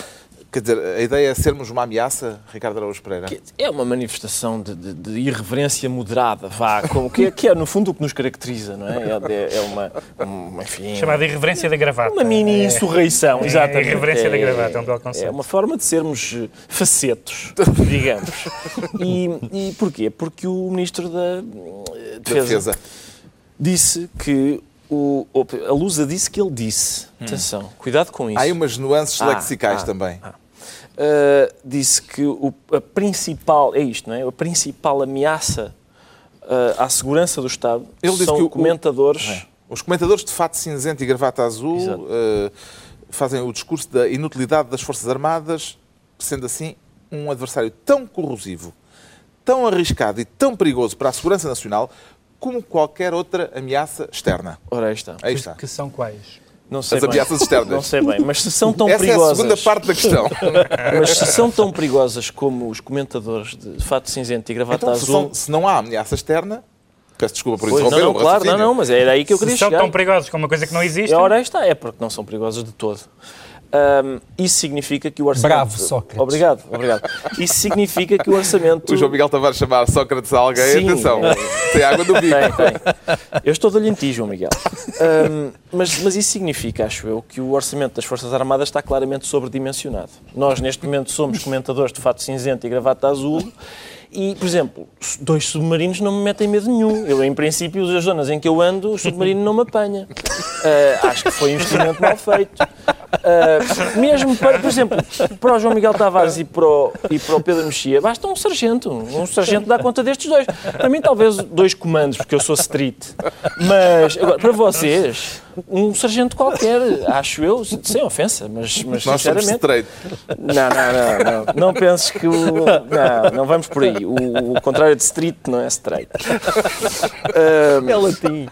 [SPEAKER 1] quer dizer, a ideia é sermos uma ameaça, Ricardo Araújo Pereira?
[SPEAKER 2] É uma manifestação de, de, de irreverência moderada, vá, como, que, é, que é no fundo o que nos caracteriza, não é? É, é uma, uma, enfim...
[SPEAKER 4] Chamada irreverência da gravata.
[SPEAKER 2] Uma mini insurreição, é, exatamente.
[SPEAKER 4] É irreverência da gravata, é um belo conceito.
[SPEAKER 2] É uma forma de sermos facetos, digamos. [laughs] E, e porquê? Porque o Ministro da Defesa, defesa. disse que o, a Lusa disse que ele disse. Hum. Atenção, cuidado com isso.
[SPEAKER 1] Há aí umas nuances ah, lexicais ah, também. Ah.
[SPEAKER 2] Uh, disse que o, a principal, é isto, não é? A principal ameaça uh, à segurança do Estado ele são que o, comentadores. O,
[SPEAKER 1] é. Os comentadores de fato cinzento e gravata azul uh, fazem o discurso da inutilidade das Forças Armadas, sendo assim um adversário tão corrosivo, tão arriscado e tão perigoso para a segurança nacional como qualquer outra ameaça externa.
[SPEAKER 2] Ora, aí está.
[SPEAKER 1] Aí está.
[SPEAKER 4] Que, que são quais?
[SPEAKER 2] Não sei
[SPEAKER 1] As
[SPEAKER 2] bem.
[SPEAKER 1] ameaças externas.
[SPEAKER 2] Não sei bem, mas se são tão
[SPEAKER 1] Essa
[SPEAKER 2] perigosas...
[SPEAKER 1] Essa é a segunda parte da questão. [laughs]
[SPEAKER 2] mas se são tão perigosas como os comentadores de fato cinzento e gravata
[SPEAKER 1] então,
[SPEAKER 2] azul...
[SPEAKER 1] Se, são, se não há ameaça externa, Peço desculpa por isso. Não,
[SPEAKER 2] não, claro, não, não, mas era aí que eu queria
[SPEAKER 4] Se
[SPEAKER 2] são
[SPEAKER 4] tão perigosos como uma coisa que não existe.
[SPEAKER 2] Ora, está, é porque não são perigosos de todo. Um, isso significa que o orçamento.
[SPEAKER 5] Bravo, Sócrates.
[SPEAKER 2] Obrigado, obrigado. Isso significa que o orçamento.
[SPEAKER 1] O João Miguel Tavares chamar Sócrates a alguém, Sim. atenção, tem água do bico.
[SPEAKER 2] Tem, tem. Eu estou de ti, João Miguel. Um, mas, mas isso significa, acho eu, que o orçamento das Forças Armadas está claramente sobredimensionado. Nós, neste momento, somos comentadores de fato cinzento e gravata azul. E, por exemplo, dois submarinos não me metem medo nenhum. Eu, em princípio, as zonas em que eu ando, o submarino não me apanha. Uh, acho que foi um investimento mal feito. Ah, mesmo para, por exemplo, para o João Miguel Tavares e para o, e para o Pedro Mexia, basta um sargento. Um sargento dá conta destes dois. Para mim, talvez dois comandos, porque eu sou street. Mas, agora, para vocês, um sargento qualquer, acho eu, sem ofensa, mas, mas
[SPEAKER 1] Nós somos
[SPEAKER 2] sinceramente.
[SPEAKER 1] straight.
[SPEAKER 2] Não, não, não, não. Não penses que o. Não, não vamos por aí. O, o contrário de street não é straight. Ah,
[SPEAKER 5] É latim.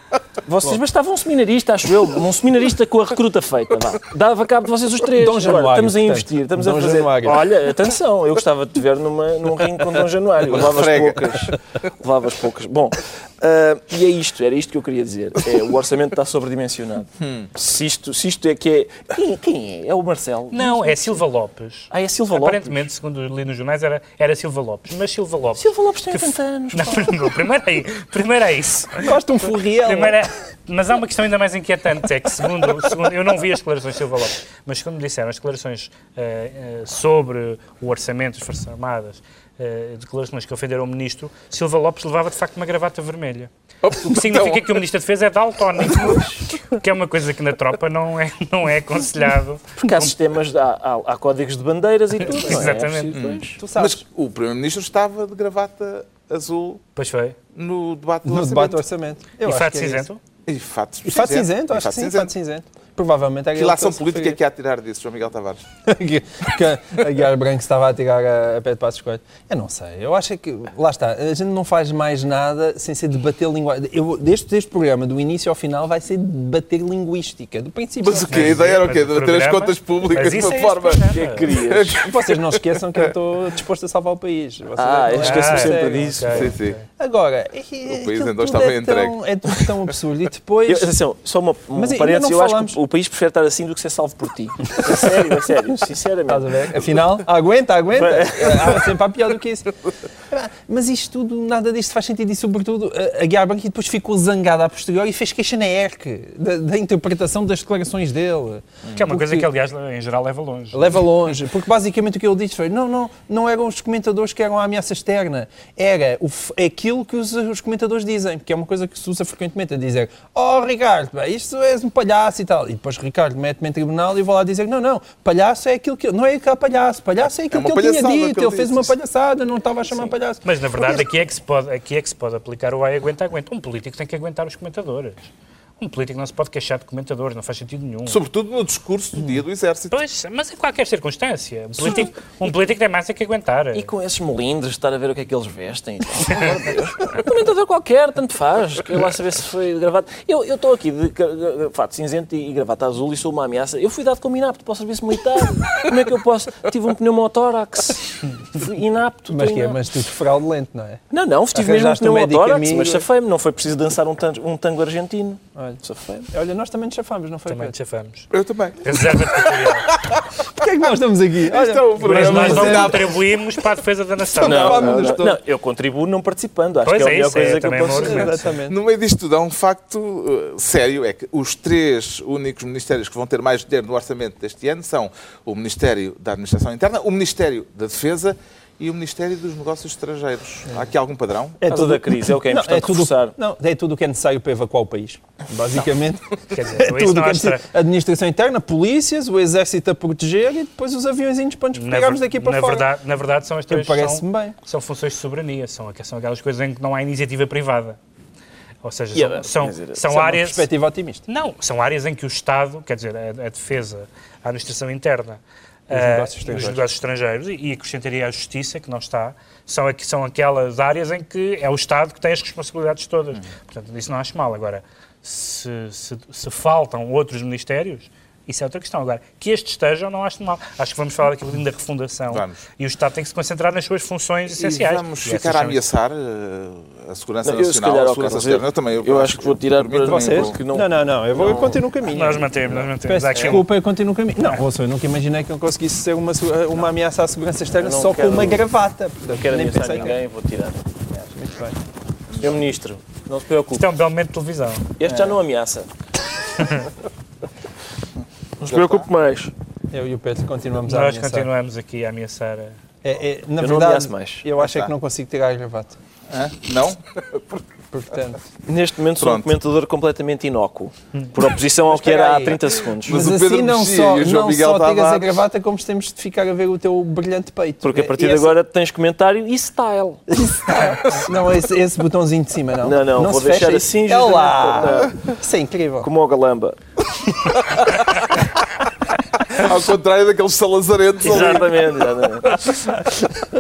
[SPEAKER 2] Vocês bastavam um seminarista, acho eu, um seminarista com a recruta feita. Vá. Dava cabo de vocês os três.
[SPEAKER 5] Dom Januário,
[SPEAKER 2] Agora, estamos a investir, estamos
[SPEAKER 5] Dom
[SPEAKER 2] a fazer.
[SPEAKER 5] Januário.
[SPEAKER 2] Olha, atenção, eu gostava de te ver numa, num ringue com Dom Januário. Levavas
[SPEAKER 1] Frega.
[SPEAKER 2] poucas. Levavas poucas. Bom, ah, e é isto, era isto que eu queria dizer. É, o orçamento está sobredimensionado. Se, isto, se isto é que é. Quem, quem é? É o Marcelo?
[SPEAKER 4] Não, é Silva Lopes.
[SPEAKER 2] Ah, é Silva Lopes.
[SPEAKER 4] Aparentemente, segundo li nos jornais, era, era Silva Lopes. Mas Silva Lopes.
[SPEAKER 2] Silva Lopes tem 80 anos.
[SPEAKER 4] Não, [laughs] não, primeiro é, primeiro é isso.
[SPEAKER 5] Gosto de um furriel.
[SPEAKER 4] Primeiro é- mas há uma questão ainda mais inquietante, é que segundo, segundo- eu não vi as declarações de Silva Lopes, mas segundo me disseram, as declarações eh, eh, sobre o orçamento das Forças Armadas, eh, declarações que ofenderam o Ministro, Silva Lopes levava de facto uma gravata vermelha. O que significa que o Ministro da Defesa é daltónico, que é uma coisa que na tropa não é, não é aconselhado.
[SPEAKER 2] Porque há sistemas, há, há- há códigos de bandeiras e tudo. não é?
[SPEAKER 4] Exatamente.
[SPEAKER 2] É
[SPEAKER 5] sabes,
[SPEAKER 1] Mas o Primeiro-Ministro estava de gravata azul
[SPEAKER 4] Pois foi.
[SPEAKER 1] no debate do
[SPEAKER 5] no
[SPEAKER 1] orçamento.
[SPEAKER 5] debate do orçamento. Eu
[SPEAKER 4] E
[SPEAKER 5] acho
[SPEAKER 4] fato
[SPEAKER 5] que é
[SPEAKER 4] cinzento?
[SPEAKER 1] E fato
[SPEAKER 5] E fato cinzento, acho que
[SPEAKER 1] fato
[SPEAKER 5] sim,
[SPEAKER 1] cinzento.
[SPEAKER 5] fato cinzento. Provavelmente é
[SPEAKER 1] Que ilação
[SPEAKER 5] ele se
[SPEAKER 1] política é que há a tirar disso, João Miguel Tavares? [laughs]
[SPEAKER 5] que, que a Guiar Branco estava a tirar a, a pé de passos coelho. Eu não sei, eu acho é que, lá está, a gente não faz mais nada sem ser debater linguagem. Eu, deste, deste programa, do início ao final, vai ser debater linguística, do princípio
[SPEAKER 1] Mas o quê? A ideia era o quê? Debater as contas públicas de uma
[SPEAKER 4] é
[SPEAKER 1] forma...
[SPEAKER 2] que é que querias? [laughs]
[SPEAKER 5] Vocês não esqueçam que eu estou disposto a salvar o país. Vocês
[SPEAKER 2] Ah,
[SPEAKER 5] não-
[SPEAKER 2] eu esqueço-me
[SPEAKER 4] Ah,
[SPEAKER 2] sempre disso.
[SPEAKER 4] ok.
[SPEAKER 1] Sim, sim.
[SPEAKER 5] Agora, é,
[SPEAKER 1] O país ainda
[SPEAKER 5] tudo
[SPEAKER 1] estava
[SPEAKER 5] é tão, é tudo tão absurdo. E depois...
[SPEAKER 2] Eu, atenção, só uma, um
[SPEAKER 5] Mas
[SPEAKER 2] parênteses, eu
[SPEAKER 5] falamos.
[SPEAKER 2] acho que o país prefere estar assim do que ser salvo por ti. É sério, é sério,
[SPEAKER 5] Estás a
[SPEAKER 2] sinceramente.
[SPEAKER 5] ver? Afinal, aguenta, aguenta. Há sempre há pior do que isso. Mas isto tudo, nada disto faz sentido e, sobretudo, a- a Guiar Branco depois ficou zangada a posteriori e fez queixa na ERC da, da interpretação das declarações dele.
[SPEAKER 4] Que é uma coisa
[SPEAKER 5] Porque-
[SPEAKER 4] que, aliás, em geral leva longe.
[SPEAKER 5] Leva longe, porque basicamente o que ele disse foi: não, não, não eram os comentadores que eram a ameaça externa, era o, aquilo que os, os comentadores dizem, porque é uma coisa que se usa frequentemente, a dizer: Oh, Ricardo, isto és um palhaço e tal. E depois Ricardo mete-me em tribunal e eu vou lá dizer: Não, não, palhaço é aquilo que. Não é que é palhaço, palhaço é aquilo
[SPEAKER 1] uma
[SPEAKER 5] que ele tinha dito, ele
[SPEAKER 1] ele
[SPEAKER 5] fez uma palhaçada, não estava a chamar palhaço.
[SPEAKER 4] Mas, na verdade, aqui é, que se pode, aqui é que se pode aplicar o ai aguenta, aguenta. Um político tem que aguentar os comentadores. Um político não se pode queixar de comentadores, não faz sentido nenhum.
[SPEAKER 1] Sobretudo no discurso do dia do Exército.
[SPEAKER 4] Pois, mas em qualquer circunstância. Um político, um político tem mais é que aguentar.
[SPEAKER 2] E com esses melindres, estar a ver o que é que eles vestem. e Deus. Um comentador qualquer, tanto faz. Quero lá saber se foi gravado. Eu eu estou aqui de fato cinzento e, gravata azul e sou uma ameaça. Eu fui dado como inapto para o serviço militar. Como é que eu posso? Tive um pneumotórax. Fui inapto.
[SPEAKER 5] Mas que é, mas tudo fraudulento, não é?
[SPEAKER 2] Não, não, tive mesmo um
[SPEAKER 5] um
[SPEAKER 2] pneumotórax, mas safei-me. Não foi preciso dançar um tango, um tango argentino.
[SPEAKER 5] Olha. Olha, nós também nos chafamos, não foi?
[SPEAKER 4] Também
[SPEAKER 5] Pedro?
[SPEAKER 4] chafamos.
[SPEAKER 1] Eu também.
[SPEAKER 4] Reserva territorial. [laughs]
[SPEAKER 5] Porquê é que nós estamos aqui? Olha,
[SPEAKER 1] Isto é um
[SPEAKER 4] Mas nós não contribuímos para a defesa da nação.
[SPEAKER 5] Não,
[SPEAKER 2] Não, não, não, eu contribuo não participando. Acho
[SPEAKER 4] Pois
[SPEAKER 2] que é a
[SPEAKER 4] é
[SPEAKER 2] melhor
[SPEAKER 4] isso, é
[SPEAKER 2] coisa que eu
[SPEAKER 4] também
[SPEAKER 2] posso fazer.
[SPEAKER 4] argumento.
[SPEAKER 5] Exatamente.
[SPEAKER 1] No meio disto tudo, há um facto uh, sério, é que os três únicos ministérios que vão ter mais dinheiro no orçamento deste ano são o Ministério da Administração Interna, o Ministério da Defesa e o Ministério dos Negócios Estrangeiros. Há aqui algum padrão?
[SPEAKER 2] É tudo a crise, é o que é
[SPEAKER 5] Não,
[SPEAKER 2] importante
[SPEAKER 5] tudo,
[SPEAKER 2] reforçar.
[SPEAKER 5] não, é tudo o que é necessário para evacuar o país. Basicamente,
[SPEAKER 4] Quer dizer, [laughs]
[SPEAKER 5] é tudo que é Administração interna, polícias, o exército a proteger e depois os aviõezinhos para nos pegarmos daqui para
[SPEAKER 4] na
[SPEAKER 5] fora.
[SPEAKER 4] verdade, na verdade, são as três são,
[SPEAKER 5] bem.
[SPEAKER 4] são funções de soberania, são, são aquelas coisas em que não há iniciativa privada. Ou seja,
[SPEAKER 2] a-
[SPEAKER 4] são,
[SPEAKER 2] dizer,
[SPEAKER 4] são,
[SPEAKER 5] é uma
[SPEAKER 4] áreas.
[SPEAKER 5] perspectiva otimista.
[SPEAKER 4] Não, são áreas em que o Estado, quer dizer, a, a defesa, a administração interna,
[SPEAKER 5] Os
[SPEAKER 4] eh,
[SPEAKER 5] negócios
[SPEAKER 4] os
[SPEAKER 5] estrangeiros.
[SPEAKER 4] negócios estrangeiros e, e acrescentaria a justiça, que não está, são, aqui, são aquelas áreas em que é o Estado que tem as responsabilidades todas.
[SPEAKER 5] Hum.
[SPEAKER 4] Portanto, isso não acho mal. Agora, se, se, se faltam outros ministérios, isso é outra questão. Agora, que estes estejam, não acho mal. Acho que vamos falar aqui um bocadinho da refundação.
[SPEAKER 1] Vamos.
[SPEAKER 4] E o Estado tem que se concentrar nas suas funções
[SPEAKER 1] E
[SPEAKER 4] essenciais.
[SPEAKER 1] vamos
[SPEAKER 4] E
[SPEAKER 1] ficar a ameaçar uh, a segurança
[SPEAKER 2] Não, eu,
[SPEAKER 1] nacional,
[SPEAKER 2] calhar,
[SPEAKER 1] a segurança externa. Eu também.
[SPEAKER 2] eu acho que vou tirar para
[SPEAKER 5] Vocês?
[SPEAKER 2] não-
[SPEAKER 5] Não, não, não, eu, vou, eu
[SPEAKER 2] não-
[SPEAKER 5] continuo o caminho.
[SPEAKER 4] Nós mantemos, nós mantemos.
[SPEAKER 5] Peço desculpa, eu continuo o caminho. Não, ouça, eu nunca imaginei que eu conseguisse ser uma, uma ameaça à segurança externa
[SPEAKER 2] Eu
[SPEAKER 5] só
[SPEAKER 2] quero-
[SPEAKER 5] com uma gravata.
[SPEAKER 2] Não quero
[SPEAKER 5] Nem
[SPEAKER 2] ameaçar
[SPEAKER 5] pensei que-
[SPEAKER 2] ninguém, vou tirar.
[SPEAKER 5] Muito bem.
[SPEAKER 2] Senhor Ministro, não se preocupe.
[SPEAKER 4] Isto é um belo momento de televisão.
[SPEAKER 2] Este já não ameaça. [laughs] Não se preocupe mais.
[SPEAKER 5] Eu e o Pedro continuamos a
[SPEAKER 4] Nós
[SPEAKER 5] ameaçar.
[SPEAKER 4] continuamos aqui a ameaçar. a-
[SPEAKER 5] É, é, na
[SPEAKER 2] Eu não
[SPEAKER 5] verdade,
[SPEAKER 2] ameaço mais.
[SPEAKER 5] eu acho é que não consigo tirar a gravata.
[SPEAKER 1] Hã? Não? [laughs]
[SPEAKER 5] Portanto,
[SPEAKER 2] Neste momento sou um comentador completamente inócuo, por oposição ao que era há
[SPEAKER 5] aí.
[SPEAKER 2] 30 segundos.
[SPEAKER 1] Mas
[SPEAKER 5] mas,
[SPEAKER 1] o Pedro
[SPEAKER 5] assim não só, não
[SPEAKER 1] Miguel
[SPEAKER 5] só tiras a gravata, como temos de ficar a ver o teu brilhante peito.
[SPEAKER 2] Porque a partir
[SPEAKER 5] E
[SPEAKER 2] de
[SPEAKER 5] essa-
[SPEAKER 2] agora tens comentário [laughs] e style.
[SPEAKER 5] Não, esse, esse botãozinho de cima, não.
[SPEAKER 2] Não, não, vou
[SPEAKER 5] se
[SPEAKER 2] deixar
[SPEAKER 5] fecha
[SPEAKER 2] assim
[SPEAKER 5] É lá! Isso é incrível.
[SPEAKER 2] Como o Galamba.
[SPEAKER 1] Ao contrário daqueles salazarentos ali.
[SPEAKER 2] Exatamente, exatamente.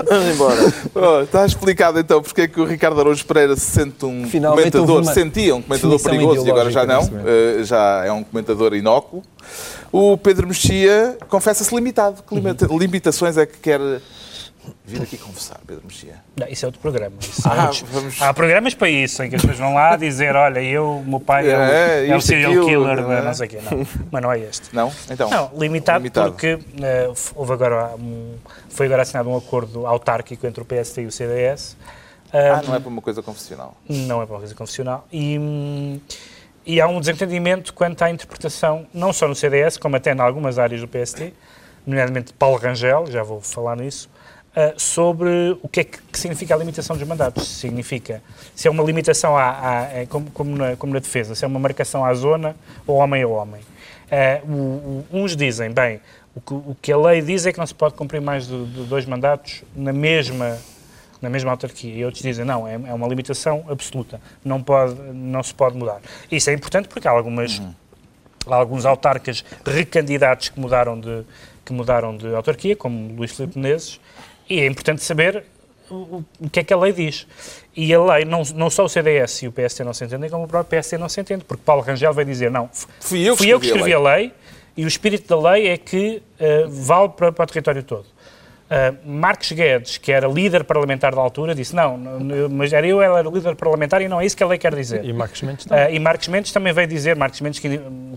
[SPEAKER 2] Vamos embora.
[SPEAKER 1] Oh, está explicado então porque é que o Ricardo Araújo Pereira se sente um
[SPEAKER 5] Finalmente
[SPEAKER 1] comentador,
[SPEAKER 5] uma
[SPEAKER 1] sentia um comentador
[SPEAKER 5] definição
[SPEAKER 1] perigoso e agora já não, eh, já é um comentador inócuo. O Pedro Mexia confessa-se limitado. Que limita- limitações é que quer vir aqui conversar, Pedro Mexia?
[SPEAKER 4] Não, isso é outro programa.
[SPEAKER 1] Ah,
[SPEAKER 4] é
[SPEAKER 1] vamos-
[SPEAKER 4] Há programas para isso, em que as pessoas vão lá dizer: Olha, eu, o meu pai é, o-
[SPEAKER 1] É,
[SPEAKER 4] é o serial
[SPEAKER 1] aquilo,
[SPEAKER 4] killer,
[SPEAKER 1] não é?
[SPEAKER 4] não sei o quê. Não, mas não é este.
[SPEAKER 1] Não? Então.
[SPEAKER 4] Não, limitado,
[SPEAKER 1] Limitado.
[SPEAKER 4] porque eh, f- houve agora um, foi agora assinado um acordo autárquico entre o PSD e o CDS.
[SPEAKER 1] Ah,
[SPEAKER 4] Ah,
[SPEAKER 1] não é para uma coisa confessional.
[SPEAKER 4] não é para uma coisa confessional. E, e há um desentendimento quanto à interpretação, não só no CDS, como até em algumas áreas do PSD, nomeadamente Paulo Rangel, já vou falar nisso, ah, sobre o que é que, que significa a limitação dos mandatos. Significa, se é uma limitação à, à- é como, como na, como na defesa, se é uma marcação à zona ou homem a homem. O- o- uns dizem, bem, o que, o que a lei diz é que não se pode cumprir mais de, de dois mandatos na mesma na mesma autarquia. E outros dizem, não, é, é uma limitação absoluta, não, pode, não se pode mudar. Isso é importante porque há, algumas, há alguns autarcas recandidatos que mudaram, de, que mudaram de autarquia, como Luís Filipe Menezes, e é importante saber o, o- que é que a lei diz. E a lei, não, não só o CDS e o PSD não se entendem, como o próprio PSD não se entende, porque Paulo Rangel vai dizer, não,
[SPEAKER 1] Fui eu que
[SPEAKER 4] fui eu que
[SPEAKER 1] escrevi
[SPEAKER 4] escrevi
[SPEAKER 1] a
[SPEAKER 4] a lei, e o espírito da lei é que eh, vale para, para o território todo. Uh, Marcos Guedes, que era líder parlamentar da altura, disse não, mas era eu, ela era o líder parlamentar e não é isso que a lei quer dizer.
[SPEAKER 5] E Marcos Mendes também.
[SPEAKER 4] Uh, e Marcos Mendes também veio dizer, Marcos Mendes, que,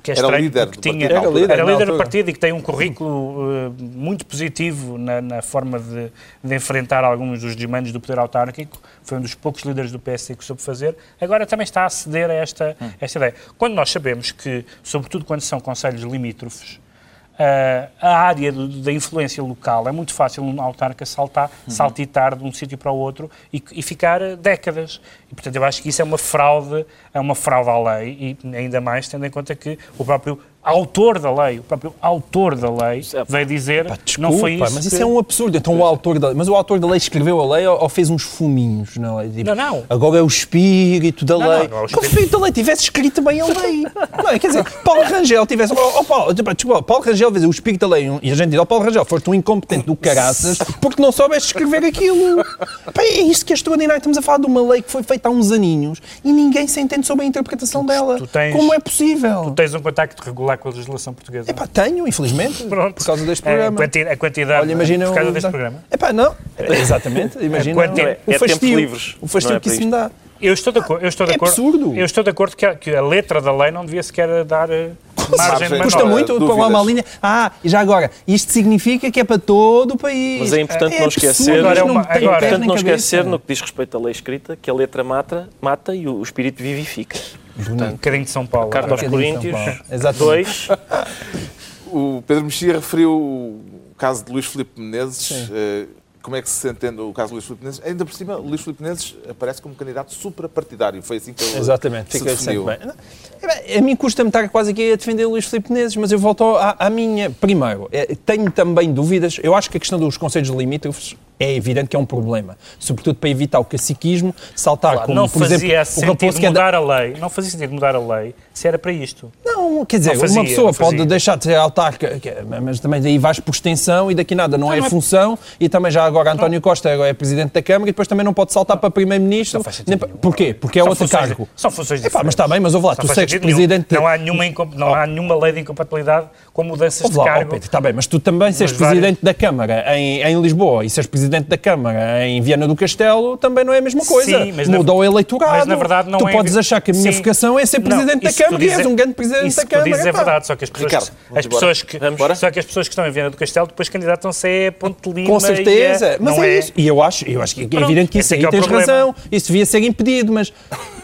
[SPEAKER 4] que é
[SPEAKER 1] Era
[SPEAKER 4] estranho,
[SPEAKER 1] líder
[SPEAKER 4] porque tinha.
[SPEAKER 5] Era líder
[SPEAKER 4] era líder do partido e que tem um currículo uh, muito positivo na, na forma de, de enfrentar alguns dos desmandos do poder autárquico. Foi um dos poucos líderes do PSD que soube fazer. Agora também está a ceder a esta,
[SPEAKER 1] Hum.
[SPEAKER 4] esta ideia. Quando nós sabemos que, sobretudo quando são conselhos limítrofes, Uh, a área da influência local é muito fácil um autarca saltar,
[SPEAKER 1] Uhum.
[SPEAKER 4] saltitar de um sítio para o outro e, e ficar uh, décadas. E, portanto, eu acho que isso é uma fraude, é uma fraude à lei e ainda mais tendo em conta que o próprio autor da lei, o próprio autor da lei veio dizer
[SPEAKER 5] Pá,
[SPEAKER 4] não foi
[SPEAKER 5] desculpa,
[SPEAKER 4] isso
[SPEAKER 5] mas isso
[SPEAKER 4] que-
[SPEAKER 5] é um absurdo. Então o autor da, mas o autor da lei escreveu a lei ou, ou fez uns fuminhos na lei? Tipo,
[SPEAKER 4] Não, não.
[SPEAKER 5] Agora é o espírito da
[SPEAKER 4] Não,
[SPEAKER 5] lei.
[SPEAKER 4] não, não é o
[SPEAKER 5] Que o
[SPEAKER 4] espírito.
[SPEAKER 5] da lei tivesse escrito bem a lei. não é? Quer dizer, Paulo Rangel tivesse. Oh, oh, Paulo, desculpa, Paulo Rangel fez o espírito da lei e a gente diz: Oh, Paulo Rangel, foste um incompetente do caraças porque não soubeste escrever aquilo. Pá, é isto que é extraordinário. Estamos a falar de uma lei que foi feita há uns aninhos e ninguém se entende sobre a interpretação dela.
[SPEAKER 4] tu tens-
[SPEAKER 5] Como é possível?
[SPEAKER 4] Tu tens um contacto regular com a legislação portuguesa.
[SPEAKER 5] Epá, tenho, infelizmente, [laughs]
[SPEAKER 4] Pronto.
[SPEAKER 5] por causa deste
[SPEAKER 4] É,
[SPEAKER 5] programa.
[SPEAKER 4] A quanti- a quantidade
[SPEAKER 5] Olha, imagina
[SPEAKER 4] por causa
[SPEAKER 5] o-
[SPEAKER 4] deste programa.
[SPEAKER 5] Epá, não. Exatamente. [laughs] Imagina
[SPEAKER 4] quanti-
[SPEAKER 5] o,
[SPEAKER 2] é tempos
[SPEAKER 5] fastio,
[SPEAKER 2] livres,
[SPEAKER 5] o fastio
[SPEAKER 2] é
[SPEAKER 5] que isso me dá.
[SPEAKER 4] Eu estou de acordo. Eu estou de
[SPEAKER 5] É
[SPEAKER 4] acordo,
[SPEAKER 5] absurdo.
[SPEAKER 4] Eu estou de acordo que a, que a letra da lei não devia sequer dar eh, margem de
[SPEAKER 1] Custa
[SPEAKER 5] Custa muito
[SPEAKER 1] dúvidas.
[SPEAKER 5] para lá uma linha. Ah, e já agora, isto significa que é para todo o país.
[SPEAKER 2] Mas é importante não
[SPEAKER 5] absurdo,
[SPEAKER 2] esquecer-
[SPEAKER 4] Agora é
[SPEAKER 5] não
[SPEAKER 4] uma- agora-
[SPEAKER 5] pés
[SPEAKER 2] Portanto,
[SPEAKER 5] nem
[SPEAKER 2] não esquecer, no que diz respeito à lei escrita, que a letra mata, mata e o, espírito vivifica.
[SPEAKER 4] Um bocadinho de São Paulo.
[SPEAKER 2] Carta aos Coríntios,
[SPEAKER 5] Paulo. Exatamente.
[SPEAKER 2] 2. [laughs]
[SPEAKER 1] O Pedro Mexia referiu o caso de Luís Filipe Menezes. Eh, Como é que se entende o caso de Luís Filipe Menezes? Ainda por cima, Luís Filipe Menezes aparece como candidato suprapartidário. Foi assim que ele
[SPEAKER 5] Exatamente,
[SPEAKER 1] se
[SPEAKER 5] fica
[SPEAKER 1] definiu.
[SPEAKER 5] sempre bem. A mim custa-me estar quase aqui a defender o Luís Filipe Menezes, mas eu volto à, à minha. Primeiro, é, tenho também dúvidas. Eu acho que a questão dos conselhos limítrofes é evidente que é um problema. Sobretudo para evitar o caciquismo, saltar
[SPEAKER 4] Claro,
[SPEAKER 5] como,
[SPEAKER 4] não
[SPEAKER 5] por exemplo, o Raposo que é da-
[SPEAKER 4] mudar a lei. Não fazia sentido mudar a lei se era para isto.
[SPEAKER 5] Não, quer dizer,
[SPEAKER 4] Não fazia,
[SPEAKER 5] uma pessoa
[SPEAKER 4] não
[SPEAKER 5] pode deixar de ser autarca, é- mas também daí vais por extensão e daqui nada não, é
[SPEAKER 4] não é-
[SPEAKER 5] função, e também já agora António Costa agora é Presidente da Câmara e depois também não pode saltar para Primeiro-Ministro.
[SPEAKER 4] Não faz sentido
[SPEAKER 5] Nem pa-
[SPEAKER 4] nenhum.
[SPEAKER 5] Porquê? Porque é
[SPEAKER 4] São
[SPEAKER 5] outro
[SPEAKER 4] funções-
[SPEAKER 5] cargo.
[SPEAKER 4] São funções
[SPEAKER 5] Epá,
[SPEAKER 4] diferentes.
[SPEAKER 5] mas está bem, mas ouve lá,
[SPEAKER 4] Não
[SPEAKER 5] tu segues
[SPEAKER 4] nenhum.
[SPEAKER 5] Presidente...
[SPEAKER 4] Não há, nenhuma, incom- não há nenhuma lei de incompatibilidade com mudanças
[SPEAKER 5] Ouve
[SPEAKER 4] de
[SPEAKER 5] lá, ó
[SPEAKER 4] cargo.
[SPEAKER 5] Pedro, está bem, mas tu também seres Presidente da Câmara em, em Lisboa e seres Presidente da Câmara em Viana do Castelo também não é a mesma coisa.
[SPEAKER 4] Sim, mas na-
[SPEAKER 5] Muda o eleitorado.
[SPEAKER 4] mas na verdade não
[SPEAKER 5] tu
[SPEAKER 4] é-
[SPEAKER 5] podes achar que a minha
[SPEAKER 4] Sim.
[SPEAKER 5] vocação é ser
[SPEAKER 4] Não,
[SPEAKER 5] Presidente da
[SPEAKER 4] isso que tu
[SPEAKER 5] Câmara e és
[SPEAKER 4] dizes-
[SPEAKER 5] um grande Presidente
[SPEAKER 4] isso
[SPEAKER 5] da
[SPEAKER 4] que tu
[SPEAKER 5] Câmara.
[SPEAKER 4] dizes é verdade, só que as pessoas,
[SPEAKER 1] Ricardo,
[SPEAKER 4] as
[SPEAKER 1] vamos embora.
[SPEAKER 4] pessoas que, só que as pessoas que estão em Viana do Castelo depois candidatam-se a Ponte de Lima
[SPEAKER 5] Com
[SPEAKER 4] e
[SPEAKER 5] certeza,
[SPEAKER 4] é-
[SPEAKER 5] mas
[SPEAKER 4] não
[SPEAKER 5] é, isso. E eu acho, eu acho que é
[SPEAKER 4] Pronto,
[SPEAKER 5] evidente que isso
[SPEAKER 4] é
[SPEAKER 5] aí
[SPEAKER 4] que é
[SPEAKER 5] tens
[SPEAKER 4] problema.
[SPEAKER 5] razão. Isso devia ser impedido, mas